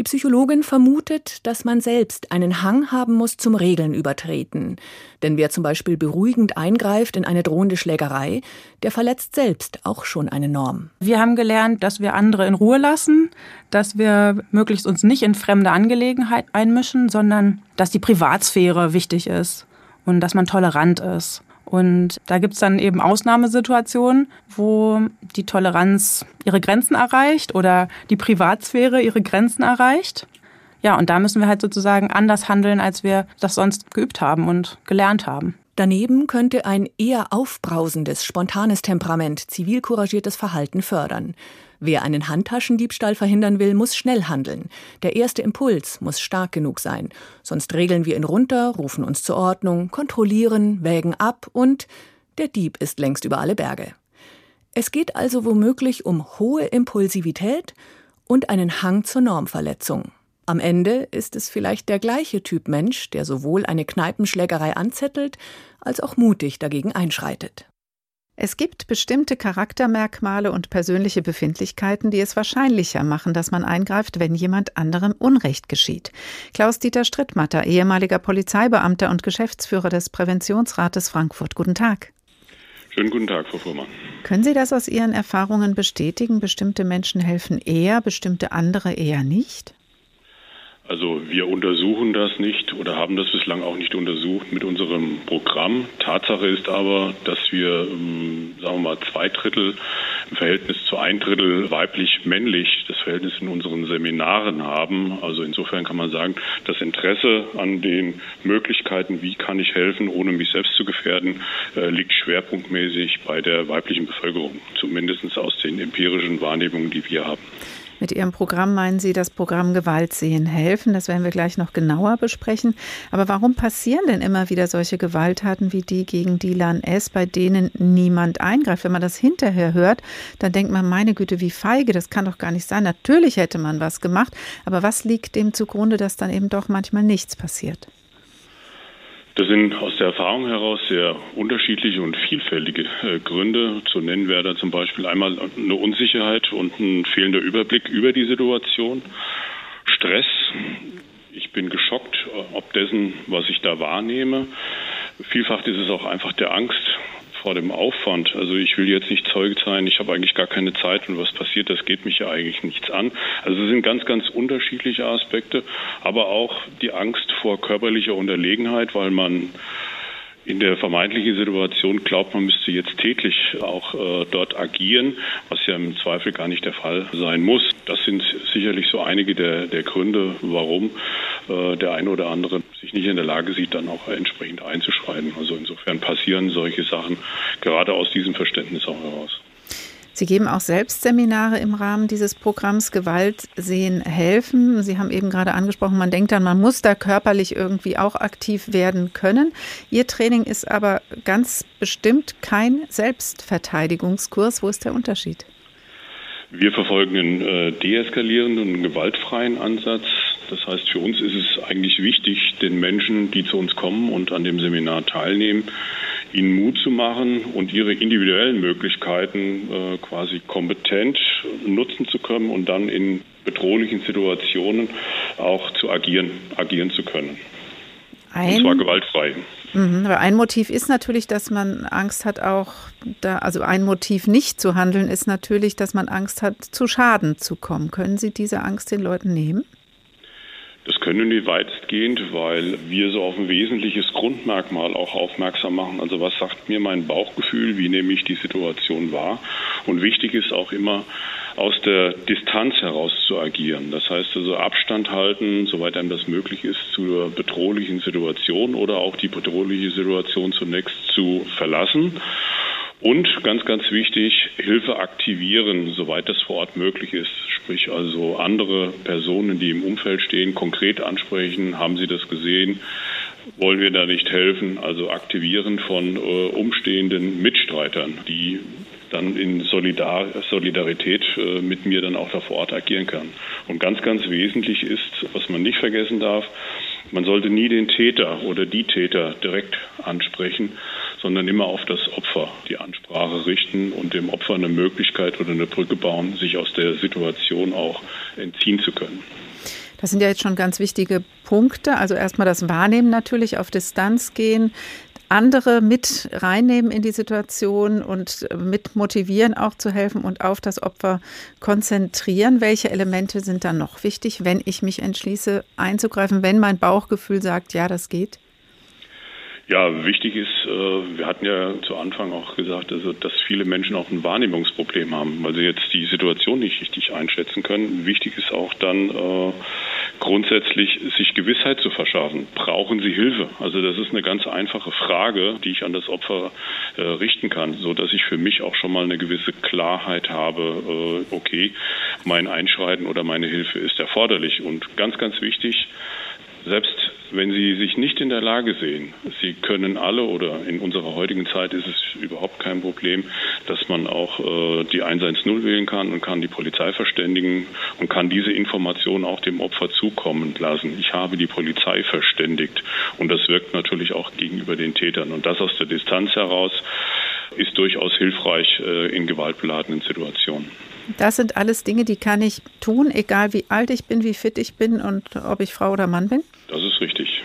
Die Psychologin vermutet, dass man selbst einen Hang haben muss zum Regeln übertreten. Denn wer zum Beispiel beruhigend eingreift in eine drohende Schlägerei, der verletzt selbst auch schon eine Norm. Wir haben gelernt, dass wir andere in Ruhe lassen, dass wir möglichst uns nicht in fremde Angelegenheiten einmischen, sondern dass die Privatsphäre wichtig ist und dass man tolerant ist. Und da gibt's dann eben Ausnahmesituationen, wo die Toleranz ihre Grenzen erreicht oder die Privatsphäre ihre Grenzen erreicht. Ja, und da müssen wir halt sozusagen anders handeln, als wir das sonst geübt haben und gelernt haben. Daneben könnte ein eher aufbrausendes, spontanes Temperament zivilcouragiertes Verhalten fördern. Wer einen Handtaschendiebstahl verhindern will, muss schnell handeln. Der erste Impuls muss stark genug sein. Sonst regeln wir ihn runter, rufen uns zur Ordnung, kontrollieren, wägen ab und der Dieb ist längst über alle Berge. Es geht also womöglich um hohe Impulsivität und einen Hang zur Normverletzung. Am Ende ist es vielleicht der gleiche Typ Mensch, der sowohl eine Kneipenschlägerei anzettelt, als auch mutig dagegen einschreitet. Es gibt bestimmte Charaktermerkmale und persönliche Befindlichkeiten, die es wahrscheinlicher machen, dass man eingreift, wenn jemand anderem Unrecht geschieht. Klaus-Dieter Strittmatter, ehemaliger Polizeibeamter und Geschäftsführer des Präventionsrates Frankfurt. Guten Tag. Schönen guten Tag, Frau Fuhrmann. Können Sie das aus Ihren Erfahrungen bestätigen? Bestimmte Menschen helfen eher, bestimmte andere eher nicht? Also wir untersuchen das nicht oder haben das bislang auch nicht untersucht mit unserem Programm. Tatsache ist aber, dass wir, ähm, sagen wir mal, zwei Drittel im Verhältnis zu ein Drittel weiblich-männlich das Verhältnis in unseren Seminaren haben. Also insofern kann man sagen, das Interesse an den Möglichkeiten, wie kann ich helfen, ohne mich selbst zu gefährden, äh, liegt schwerpunktmäßig bei der weiblichen Bevölkerung, zumindest aus den empirischen Wahrnehmungen, die wir haben. Mit Ihrem Programm meinen Sie das Programm Gewalt sehen helfen. Das werden wir gleich noch genauer besprechen. Aber warum passieren denn immer wieder solche Gewalttaten wie die gegen Dilan S., bei denen niemand eingreift? Wenn man das hinterher hört, dann denkt man, meine Güte, wie feige, das kann doch gar nicht sein. Natürlich hätte man was gemacht. Aber was liegt dem zugrunde, dass dann eben doch manchmal nichts passiert? Das sind aus der Erfahrung heraus sehr unterschiedliche und vielfältige äh, Gründe. Zu nennen wäre da zum Beispiel einmal eine Unsicherheit und ein fehlender Überblick über die Situation, Stress. Ich bin geschockt, ob dessen, was ich da wahrnehme. Vielfach ist es auch einfach der Angst vor dem Aufwand. Also ich will jetzt nicht Zeuge sein, ich habe eigentlich gar keine Zeit und was passiert, das geht mich ja eigentlich nichts an. Also es sind ganz, ganz unterschiedliche Aspekte, aber auch die Angst vor körperlicher Unterlegenheit, weil man in der vermeintlichen Situation glaubt, man müsste jetzt täglich auch äh, dort agieren, was ja im Zweifel gar nicht der Fall sein muss. Das sind sicherlich so einige der, der Gründe, warum äh, der eine oder andere sich nicht in der Lage sieht, dann auch entsprechend einzuschreiten. Also insofern passieren solche Sachen gerade aus diesem Verständnis auch heraus. Sie geben auch selbst Seminare im Rahmen dieses Programms Gewalt sehen helfen. Sie haben eben gerade angesprochen, man denkt dann, man muss da körperlich irgendwie auch aktiv werden können. Ihr Training ist aber ganz bestimmt kein Selbstverteidigungskurs. Wo ist der Unterschied? Wir verfolgen einen äh, deeskalierenden und gewaltfreien Ansatz. Das heißt, für uns ist es eigentlich wichtig, den Menschen, die zu uns kommen und an dem Seminar teilnehmen, ihnen Mut zu machen und ihre individuellen Möglichkeiten äh, quasi kompetent nutzen zu können und dann in bedrohlichen Situationen auch zu agieren, agieren zu können. Ein, und zwar gewaltfrei. Mhm, aber ein Motiv ist natürlich, dass man Angst hat, auch da, also ein Motiv nicht zu handeln, ist natürlich, dass man Angst hat, zu Schaden zu kommen. Können Sie diese Angst den Leuten nehmen? Das können wir weitestgehend, weil wir so auf ein wesentliches Grundmerkmal auch aufmerksam machen. Also was sagt mir mein Bauchgefühl, wie nehme ich die Situation wahr? Und wichtig ist auch immer, aus der Distanz heraus zu agieren. Das heißt also Abstand halten, soweit einem das möglich ist, zur bedrohlichen Situation oder auch die bedrohliche Situation zunächst zu verlassen und ganz, ganz wichtig, Hilfe aktivieren, soweit das vor Ort möglich ist. Sprich also andere Personen, die im Umfeld stehen, konkret ansprechen. Haben Sie das gesehen? Wollen wir da nicht helfen? Also aktivieren von äh, umstehenden Mitstreitern, die dann in Solidar Solidarität äh, mit mir dann auch da vor Ort agieren kann. Und ganz, ganz wesentlich ist, was man nicht vergessen darf, man sollte nie den Täter oder die Täter direkt ansprechen, sondern immer auf das Opfer die Ansprache richten und dem Opfer eine Möglichkeit oder eine Brücke bauen, sich aus der Situation auch entziehen zu können. Das sind ja jetzt schon ganz wichtige Punkte. Also erstmal das Wahrnehmen natürlich, auf Distanz gehen, andere mit reinnehmen in die Situation und mit motivieren, auch zu helfen und auf das Opfer konzentrieren. Welche Elemente sind dann noch wichtig, wenn ich mich entschließe einzugreifen, wenn mein Bauchgefühl sagt, ja, das geht? Ja, wichtig ist, äh, wir hatten ja zu Anfang auch gesagt, also, dass viele Menschen auch ein Wahrnehmungsproblem haben, weil sie jetzt die Situation nicht richtig einschätzen können. Wichtig ist auch dann äh, grundsätzlich sich Gewissheit zu verschaffen. Brauchen sie Hilfe? Also das ist eine ganz einfache Frage, die ich an das Opfer äh, richten kann, so dass ich für mich auch schon mal eine gewisse Klarheit habe, okay, mein Einschreiten oder meine Hilfe ist erforderlich. Und ganz, ganz wichtig, selbst wenn Sie sich nicht in der Lage sehen, Sie können alle oder in unserer heutigen Zeit ist es überhaupt kein Problem, dass man auch äh, die 110 wählen kann und kann die Polizei verständigen und kann diese Information auch dem Opfer zukommen lassen. Ich habe die Polizei verständigt und das wirkt natürlich auch gegenüber den Tätern und das aus der Distanz heraus ist durchaus hilfreich äh, in gewaltbeladenen Situationen. Das sind alles Dinge, die kann ich tun, egal wie alt ich bin, wie fit ich bin und ob ich Frau oder Mann bin? Das ist richtig.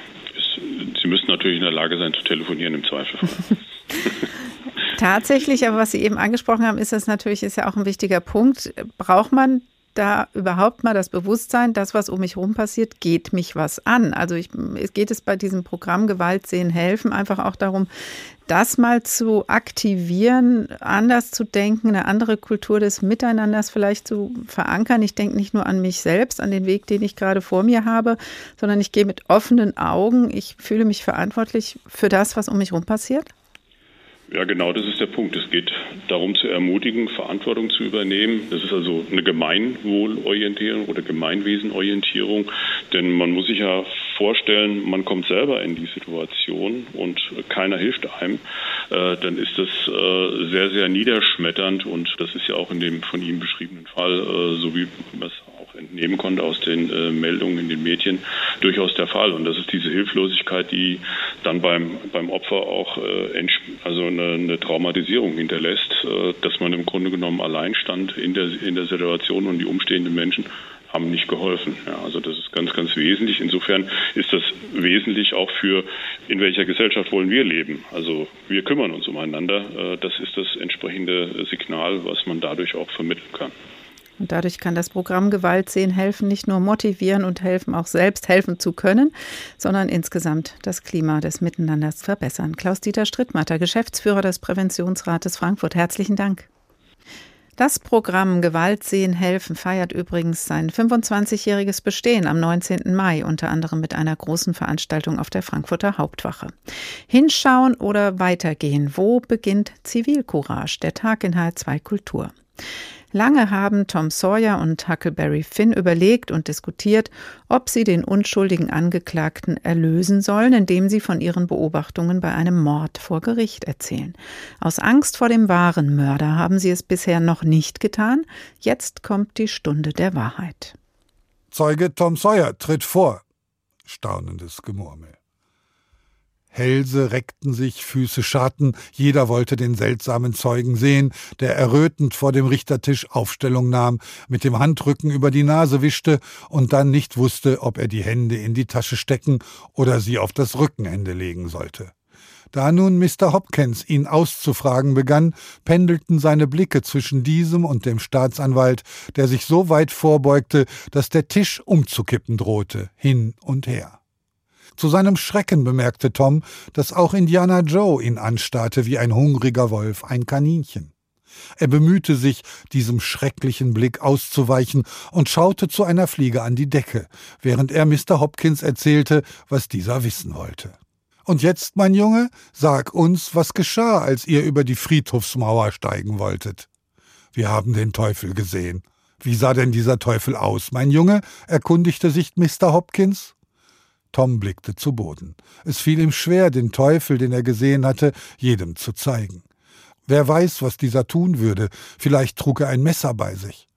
Sie müssen natürlich in der Lage sein zu telefonieren im Zweifelsfall. Tatsächlich, aber was Sie eben angesprochen haben, ist das natürlich ist ja auch ein wichtiger Punkt. Braucht man da überhaupt mal das Bewusstsein, das, was um mich herum passiert, geht mich was an. Also ich, es geht es bei diesem Programm Gewalt sehen, helfen einfach auch darum, das mal zu aktivieren, anders zu denken, eine andere Kultur des Miteinanders vielleicht zu verankern. Ich denke nicht nur an mich selbst, an den Weg, den ich gerade vor mir habe, sondern ich gehe mit offenen Augen. Ich fühle mich verantwortlich für das, was um mich herum passiert. Ja, genau, das ist der Punkt. Es geht darum zu ermutigen, Verantwortung zu übernehmen. Das ist also eine Gemeinwohlorientierung oder Gemeinwesenorientierung. Denn man muss sich ja vorstellen, man kommt selber in die Situation und keiner hilft einem. Äh, dann ist das äh, sehr, sehr niederschmetternd und das ist ja auch in dem von ihm beschriebenen Fall, äh, so wie man es entnehmen konnte aus den äh, Meldungen in den Medien, durchaus der Fall. Und das ist diese Hilflosigkeit, die dann beim, beim Opfer auch äh, also eine, eine, Traumatisierung hinterlässt, äh, dass man im Grunde genommen allein stand in der, in der Situation und die umstehenden Menschen haben nicht geholfen. Ja, also das ist ganz, ganz wesentlich. Insofern ist das wesentlich auch für, in welcher Gesellschaft wollen wir leben. Also wir kümmern uns umeinander. Äh, das ist das entsprechende Signal, was man dadurch auch vermitteln kann. Und dadurch kann das Programm Gewalt sehen helfen, nicht nur motivieren und helfen, auch selbst helfen zu können, sondern insgesamt das Klima des Miteinanders verbessern. Klaus-Dieter Strittmatter, Geschäftsführer des Präventionsrates Frankfurt, herzlichen Dank. Das Programm Gewalt sehen helfen feiert übrigens sein 25-jähriges Bestehen am 19. Mai, unter anderem mit einer großen Veranstaltung auf der Frankfurter Hauptwache. Hinschauen oder weitergehen? Wo beginnt Zivilcourage? Der Tag in H2 Kultur. Lange haben Tom Sawyer und Huckleberry Finn überlegt und diskutiert, ob sie den unschuldigen Angeklagten erlösen sollen, indem sie von ihren Beobachtungen bei einem Mord vor Gericht erzählen. Aus Angst vor dem wahren Mörder haben sie es bisher noch nicht getan. Jetzt kommt die Stunde der Wahrheit. Zeuge Tom Sawyer tritt vor. Staunendes Gemurmel. Hälse reckten sich, Füße scharten, jeder wollte den seltsamen Zeugen sehen, der errötend vor dem Richtertisch Aufstellung nahm, mit dem Handrücken über die Nase wischte und dann nicht wusste, ob er die Hände in die Tasche stecken oder sie auf das Rückenende legen sollte. Da nun Mr. Hopkins ihn auszufragen begann, pendelten seine Blicke zwischen diesem und dem Staatsanwalt, der sich so weit vorbeugte, dass der Tisch umzukippen drohte, hin und her. Zu seinem Schrecken bemerkte Tom, dass auch Indiana Joe ihn anstarrte wie ein hungriger Wolf ein Kaninchen. Er bemühte sich, diesem schrecklichen Blick auszuweichen und schaute zu einer Fliege an die Decke, während er Mr. Hopkins erzählte, was dieser wissen wollte. Und jetzt, mein Junge, sag uns, was geschah, als ihr über die Friedhofsmauer steigen wolltet. Wir haben den Teufel gesehen. Wie sah denn dieser Teufel aus, mein Junge? erkundigte sich Mr. Hopkins. Tom blickte zu Boden. Es fiel ihm schwer, den Teufel, den er gesehen hatte, jedem zu zeigen. Wer weiß, was dieser tun würde, vielleicht trug er ein Messer bei sich.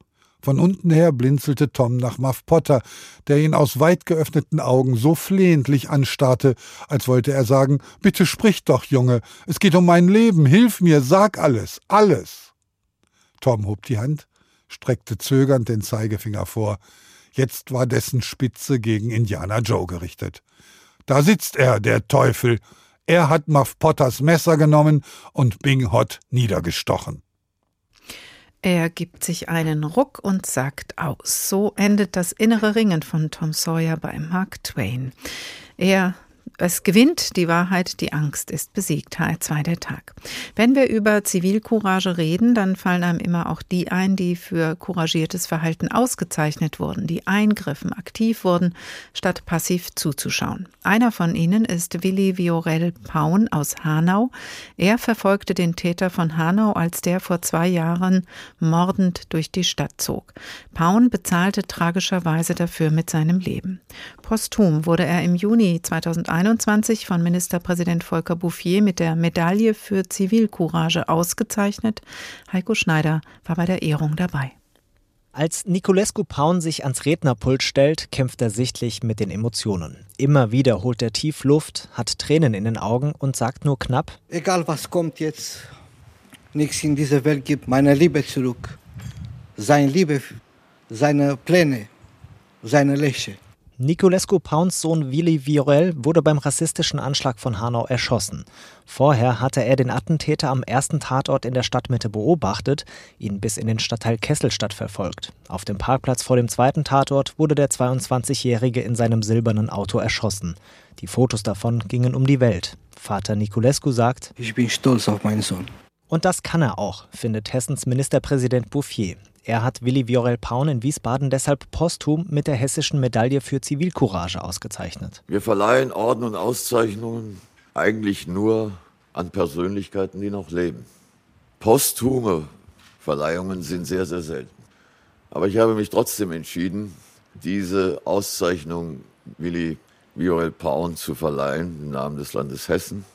Von unten her blinzelte Tom nach Muff Potter, der ihn aus weit geöffneten Augen so flehentlich anstarrte, als wollte er sagen, bitte sprich doch, Junge, es geht um mein Leben, hilf mir, sag alles, alles. Tom hob die Hand, streckte zögernd den Zeigefinger vor. Jetzt war dessen Spitze gegen Indiana Joe gerichtet. Da sitzt er, der Teufel. Er hat Muff Potters Messer genommen und Bing Hot niedergestochen. Er gibt sich einen Ruck und sagt aus. So endet das innere Ringen von Tom Sawyer bei Mark Twain. Er es gewinnt die Wahrheit, die Angst ist besiegt. HR2 der Tag. Wenn wir über Zivilcourage reden, dann fallen einem immer auch die ein, die für couragiertes Verhalten ausgezeichnet wurden, die eingriffen, aktiv wurden, statt passiv zuzuschauen. Einer von ihnen ist Willi Viorel Paun aus Hanau. Er verfolgte den Täter von Hanau, als der vor zwei Jahren mordend durch die Stadt zog. Paun bezahlte tragischerweise dafür mit seinem Leben. Posthum wurde er im Juni 2021 2021 von Ministerpräsident Volker Bouffier mit der Medaille für Zivilcourage ausgezeichnet. Heiko Schneider war bei der Ehrung dabei. Als Niculescu Paun sich ans Rednerpult stellt, kämpft er sichtlich mit den Emotionen. Immer wieder holt er tief Luft, hat Tränen in den Augen und sagt nur knapp: Egal was kommt jetzt, nichts in dieser Welt gibt meine Liebe zurück. Seine Liebe, seine Pläne, seine Lächeln. Niculescu Pauns Sohn Willi Viorel wurde beim rassistischen Anschlag von Hanau erschossen. Vorher hatte er den Attentäter am ersten Tatort in der Stadtmitte beobachtet, ihn bis in den Stadtteil Kesselstadt verfolgt. Auf dem Parkplatz vor dem zweiten Tatort wurde der 22-Jährige in seinem silbernen Auto erschossen. Die Fotos davon gingen um die Welt. Vater Niculescu sagt: Ich bin stolz auf meinen Sohn. Und das kann er auch, findet Hessens Ministerpräsident Bouffier. Er hat Willi Viorel Paun in Wiesbaden deshalb posthum mit der Hessischen Medaille für Zivilcourage ausgezeichnet. Wir verleihen Orden und Auszeichnungen eigentlich nur an Persönlichkeiten, die noch leben. Posthume Verleihungen sind sehr, sehr selten. Aber ich habe mich trotzdem entschieden, diese Auszeichnung Willi Viorel Paun zu verleihen im Namen des Landes Hessen.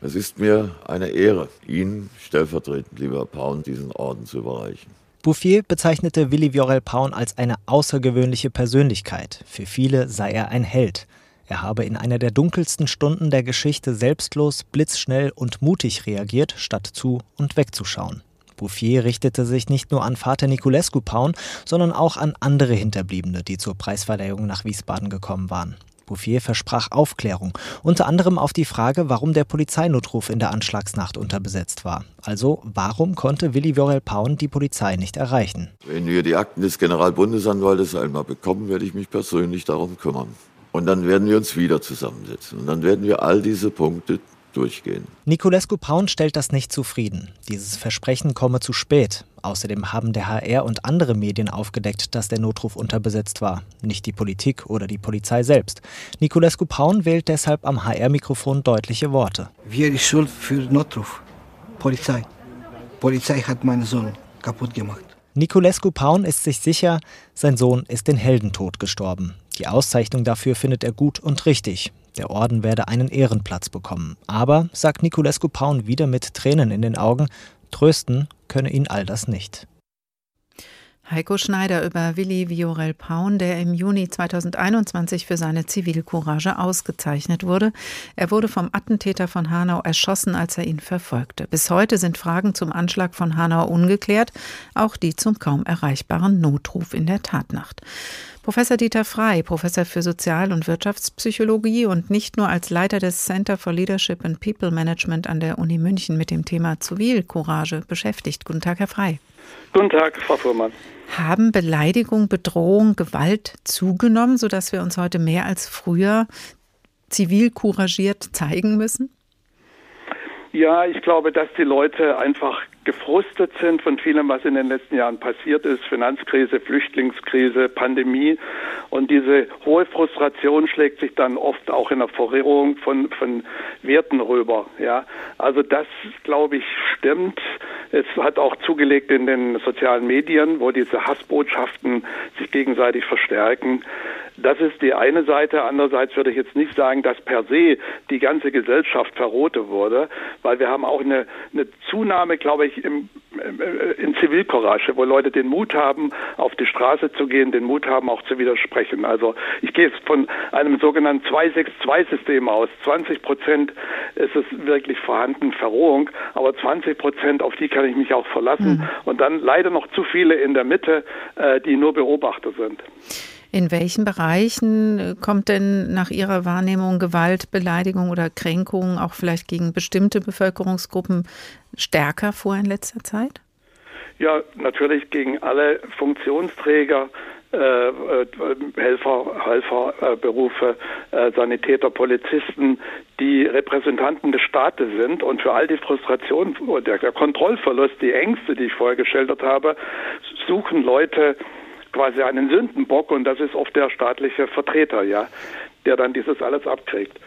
Es ist mir eine Ehre, Ihnen stellvertretend, lieber Paun, diesen Orden zu überreichen. Bouffier bezeichnete Willi Viorel Paun als eine außergewöhnliche Persönlichkeit. Für viele sei er ein Held. Er habe in einer der dunkelsten Stunden der Geschichte selbstlos, blitzschnell und mutig reagiert, statt zu und wegzuschauen. Bouffier richtete sich nicht nur an Vater Niculescu Paun, sondern auch an andere Hinterbliebene, die zur Preisverleihung nach Wiesbaden gekommen waren. Bouffier versprach Aufklärung, unter anderem auf die Frage, warum der Polizeinotruf in der Anschlagsnacht unterbesetzt war. Also, warum konnte Willi Viorel Paun die Polizei nicht erreichen? Wenn wir die Akten des Generalbundesanwaltes einmal bekommen, werde ich mich persönlich darum kümmern. Und dann werden wir uns wieder zusammensetzen. Und dann werden wir all diese Punkte durchgehen. Niculescu Paun stellt das nicht zufrieden. Dieses Versprechen komme zu spät. Außerdem haben der HR und andere Medien aufgedeckt, dass der Notruf unterbesetzt war, nicht die Politik oder die Polizei selbst. Niculescu Paun wählt deshalb am HR-Mikrofon deutliche Worte. Wer ist schuld für den Notruf? Polizei. Polizei hat meinen Sohn kaputt gemacht. Niculescu Paun ist sich sicher, sein Sohn ist den Heldentod gestorben. Die Auszeichnung dafür findet er gut und richtig. Der Orden werde einen Ehrenplatz bekommen. Aber, sagt Niculescu Paun wieder mit Tränen in den Augen, trösten könne ihn all das nicht. Heiko Schneider über Willi Viorel Paun, der im Juni 2021 für seine Zivilcourage ausgezeichnet wurde. Er wurde vom Attentäter von Hanau erschossen, als er ihn verfolgte. Bis heute sind Fragen zum Anschlag von Hanau ungeklärt, auch die zum kaum erreichbaren Notruf in der Tatnacht. Professor Dieter Frey, Professor für Sozial- und Wirtschaftspsychologie und nicht nur als Leiter des Center for Leadership and People Management an der Uni München mit dem Thema Zivilcourage beschäftigt. Guten Tag, Herr Frey. Guten Tag, Frau Fuhrmann. Haben Beleidigung, Bedrohung, Gewalt zugenommen, sodass wir uns heute mehr als früher zivil couragiert zeigen müssen? Ja, ich glaube, dass die Leute einfach gefrustet sind von vielem, was in den letzten Jahren passiert ist. Finanzkrise, Flüchtlingskrise, Pandemie. Und diese hohe Frustration schlägt sich dann oft auch in der Verwirrung von, von Werten rüber. Ja, also das, glaube ich, stimmt. Es hat auch zugelegt in den sozialen Medien, wo diese Hassbotschaften sich gegenseitig verstärken. Das ist die eine Seite. Andererseits würde ich jetzt nicht sagen, dass per se die ganze Gesellschaft verrote wurde, weil wir haben auch eine, eine Zunahme, glaube ich, im, äh, in Zivilcourage, wo Leute den Mut haben, auf die Straße zu gehen, den Mut haben, auch zu widersprechen. Also ich gehe jetzt von einem sogenannten 262-System aus. 20 Prozent ist es wirklich vorhanden, Verrohung, aber 20 Prozent, auf die kann ich mich auch verlassen. Mhm. Und dann leider noch zu viele in der Mitte, äh, die nur Beobachter sind. In welchen Bereichen äh, kommt denn nach Ihrer Wahrnehmung Gewalt, Beleidigung oder Kränkung auch vielleicht gegen bestimmte Bevölkerungsgruppen stärker vor in letzter Zeit? Ja, natürlich gegen alle Funktionsträger, äh, äh Helfer, Helferberufe, äh, Sanitäter, Polizisten, die Repräsentanten des Staates sind und für all die Frustration, der, der Kontrollverlust, die Ängste, die ich vorher geschildert habe, suchen Leute quasi einen Sündenbock und das ist oft der staatliche Vertreter, ja, der dann dieses alles abkriegt.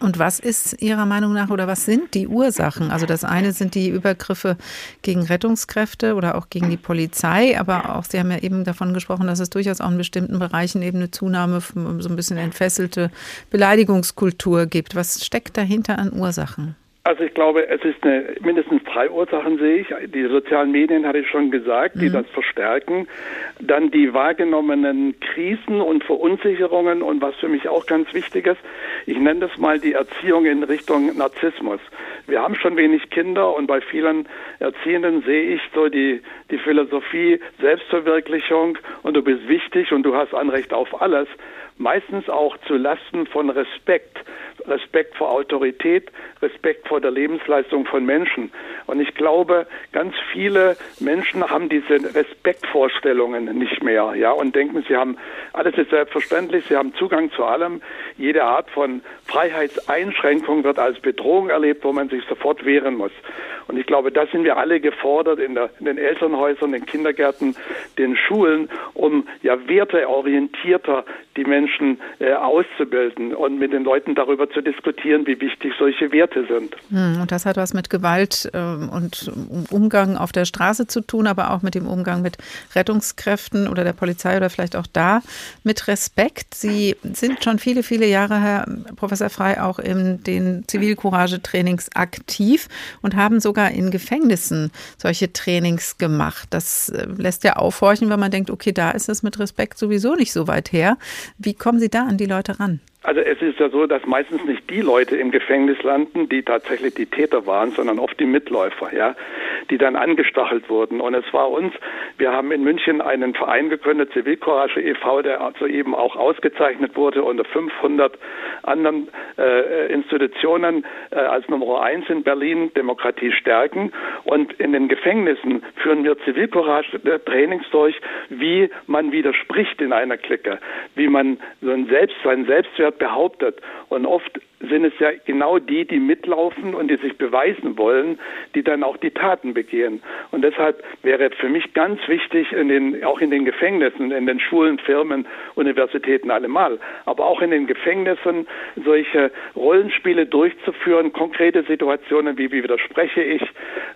Und was ist Ihrer Meinung nach oder was sind die Ursachen? Also das eine sind die Übergriffe gegen Rettungskräfte oder auch gegen die Polizei, aber auch Sie haben ja eben davon gesprochen, dass es durchaus auch in bestimmten Bereichen eben eine Zunahme, so ein bisschen entfesselte Beleidigungskultur gibt. Was steckt dahinter an Ursachen? Also ich glaube, es ist eine, mindestens drei Ursachen sehe ich. Die sozialen Medien hatte ich schon gesagt, die mhm. das verstärken. Dann die wahrgenommenen Krisen und Verunsicherungen und was für mich auch ganz wichtig ist, ich nenne das mal die Erziehung in Richtung Narzissmus. Wir haben schon wenig Kinder und bei vielen Erziehenden sehe ich so die, die Philosophie Selbstverwirklichung und du bist wichtig und du hast Anrecht auf alles meistens auch zu Lasten von Respekt, Respekt vor Autorität, Respekt vor der Lebensleistung von Menschen. Und ich glaube, ganz viele Menschen haben diese Respektvorstellungen nicht mehr, ja, und denken, sie haben alles ist selbstverständlich, sie haben Zugang zu allem. Jede Art von Freiheitseinschränkung wird als Bedrohung erlebt, wo man sich sofort wehren muss. Und ich glaube, da sind wir alle gefordert in, der, in den Elternhäusern, den Kindergärten, den Schulen, um ja werteorientierter die Menschen äh, auszubilden und mit den Leuten darüber zu diskutieren, wie wichtig solche Werte sind. Hm, und das hat was mit Gewalt äh, und Umgang auf der Straße zu tun, aber auch mit dem Umgang mit Rettungskräften oder der Polizei oder vielleicht auch da mit Respekt. Sie sind schon viele, viele Jahre, Herr Professor Frei, auch in den Zivilcourage-Trainings aktiv und haben sogar in Gefängnissen solche Trainings gemacht. Das äh, lässt ja aufhorchen, wenn man denkt, okay, da ist es mit Respekt sowieso nicht so weit her. Wie kommen Sie da an die Leute ran? Also es ist ja so, dass meistens nicht die Leute im Gefängnis landen, die tatsächlich die Täter waren, sondern oft die Mitläufer, ja, die dann angestachelt wurden. Und es war uns, wir haben in München einen Verein gegründet, Zivilcourage e.V., der also eben auch ausgezeichnet wurde unter 500 anderen äh, Institutionen äh, als Nummer eins in Berlin, Demokratie stärken. Und in den Gefängnissen führen wir Zivilcourage-Trainings durch, wie man widerspricht in einer Clique, wie man so ein Selbst, seinen Selbstwert behauptet. Und oft sind es ja genau die, die mitlaufen und die sich beweisen wollen, die dann auch die Taten begehen. Und deshalb wäre für mich ganz wichtig, in den, auch in den Gefängnissen, in den Schulen, Firmen, Universitäten allemal, aber auch in den Gefängnissen solche Rollenspiele durchzuführen, konkrete Situationen, wie, wie widerspreche ich,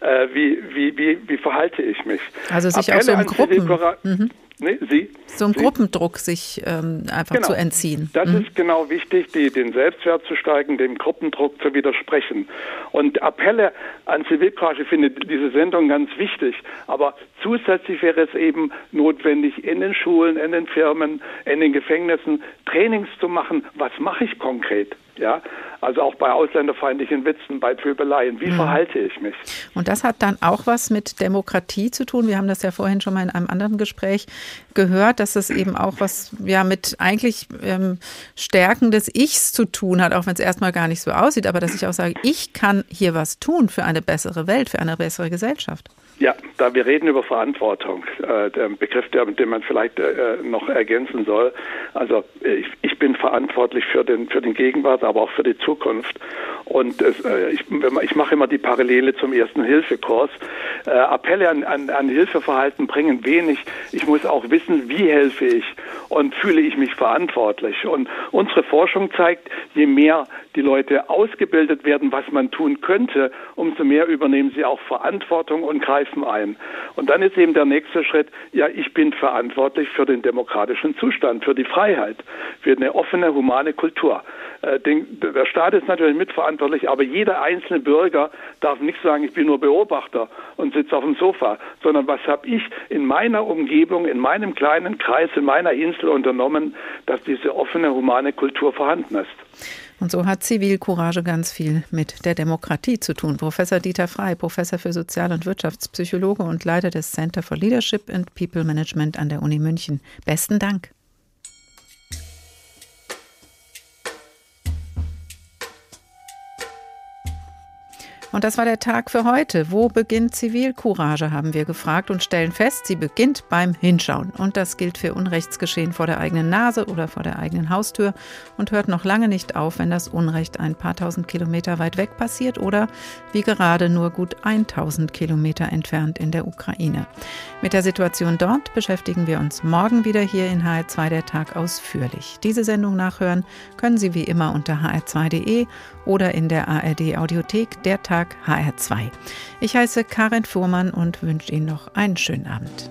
äh, wie, wie, wie, wie verhalte ich mich. Also sich Appelle auch so im Gruppen. Mhm. Nee, Sie? So ein Sie? Gruppendruck sich ähm, einfach genau. zu entziehen. Das mhm. ist genau wichtig, die, den Selbstwert zu steigen, dem Gruppendruck zu widersprechen. Und Appelle an Zivilcourage finde diese Sendung ganz wichtig. Aber zusätzlich wäre es eben notwendig, in den Schulen, in den Firmen, in den Gefängnissen Trainings zu machen. Was mache ich konkret? Ja, also auch bei ausländerfeindlichen Witzen, bei Pöbeleien. Wie mhm. verhalte ich mich? Und das hat dann auch was mit Demokratie zu tun. Wir haben das ja vorhin schon mal in einem anderen Gespräch gehört, dass das eben auch was ja mit eigentlich ähm, Stärken des Ichs zu tun hat, auch wenn es erstmal gar nicht so aussieht, aber dass ich auch sage, ich kann hier was tun für eine bessere Welt, für eine bessere Gesellschaft. Ja, da wir reden über Verantwortung, äh, der Begriff, der, den man vielleicht äh, noch ergänzen soll. Also ich, ich, bin verantwortlich für den für den Gegenwart, aber auch für die Zukunft. Und es, äh, ich, ich, mache immer die Parallele zum ersten Hilfekurs. Äh, Appelle an, an, an Hilfeverhalten bringen wenig. Ich muss auch wissen, wie helfe ich und fühle ich mich verantwortlich. Und unsere Forschung zeigt, je mehr die Leute ausgebildet werden, was man tun könnte, umso mehr übernehmen sie auch Verantwortung und greifen ein. Und dann ist eben der nächste Schritt, ja, ich bin verantwortlich für den demokratischen Zustand, für die Freiheit, für eine offene, humane Kultur. Äh, der Staat ist natürlich mitverantwortlich, aber jeder einzelne Bürger darf nicht sagen, ich bin nur Beobachter und sitze auf dem Sofa, sondern was habe ich in meiner Umgebung, in meinem kleinen Kreis, in meiner Insel unternommen, dass diese offene, humane Kultur vorhanden ist. Und so hat Zivilcourage ganz viel mit der Demokratie zu tun. Professor Dieter Frei, Professor für Sozial- und Wirtschaftspsychologe und Leiter des Center for Leadership and People Management an der Uni München. Besten Dank. Und das war der Tag für heute. Wo beginnt Zivilcourage, haben wir gefragt und stellen fest, sie beginnt beim Hinschauen. Und das gilt für Unrechtsgeschehen vor der eigenen Nase oder vor der eigenen Haustür und hört noch lange nicht auf, wenn das Unrecht ein paar tausend Kilometer weit weg passiert oder wie gerade nur gut 1000 Kilometer entfernt in der Ukraine. Mit der Situation dort beschäftigen wir uns morgen wieder hier in HR2 der Tag ausführlich. Diese Sendung nachhören können Sie wie immer unter hr2.de oder in der ARD Audiothek der Tag HR2. Ich heiße Karin Fuhrmann und wünsche Ihnen noch einen schönen Abend.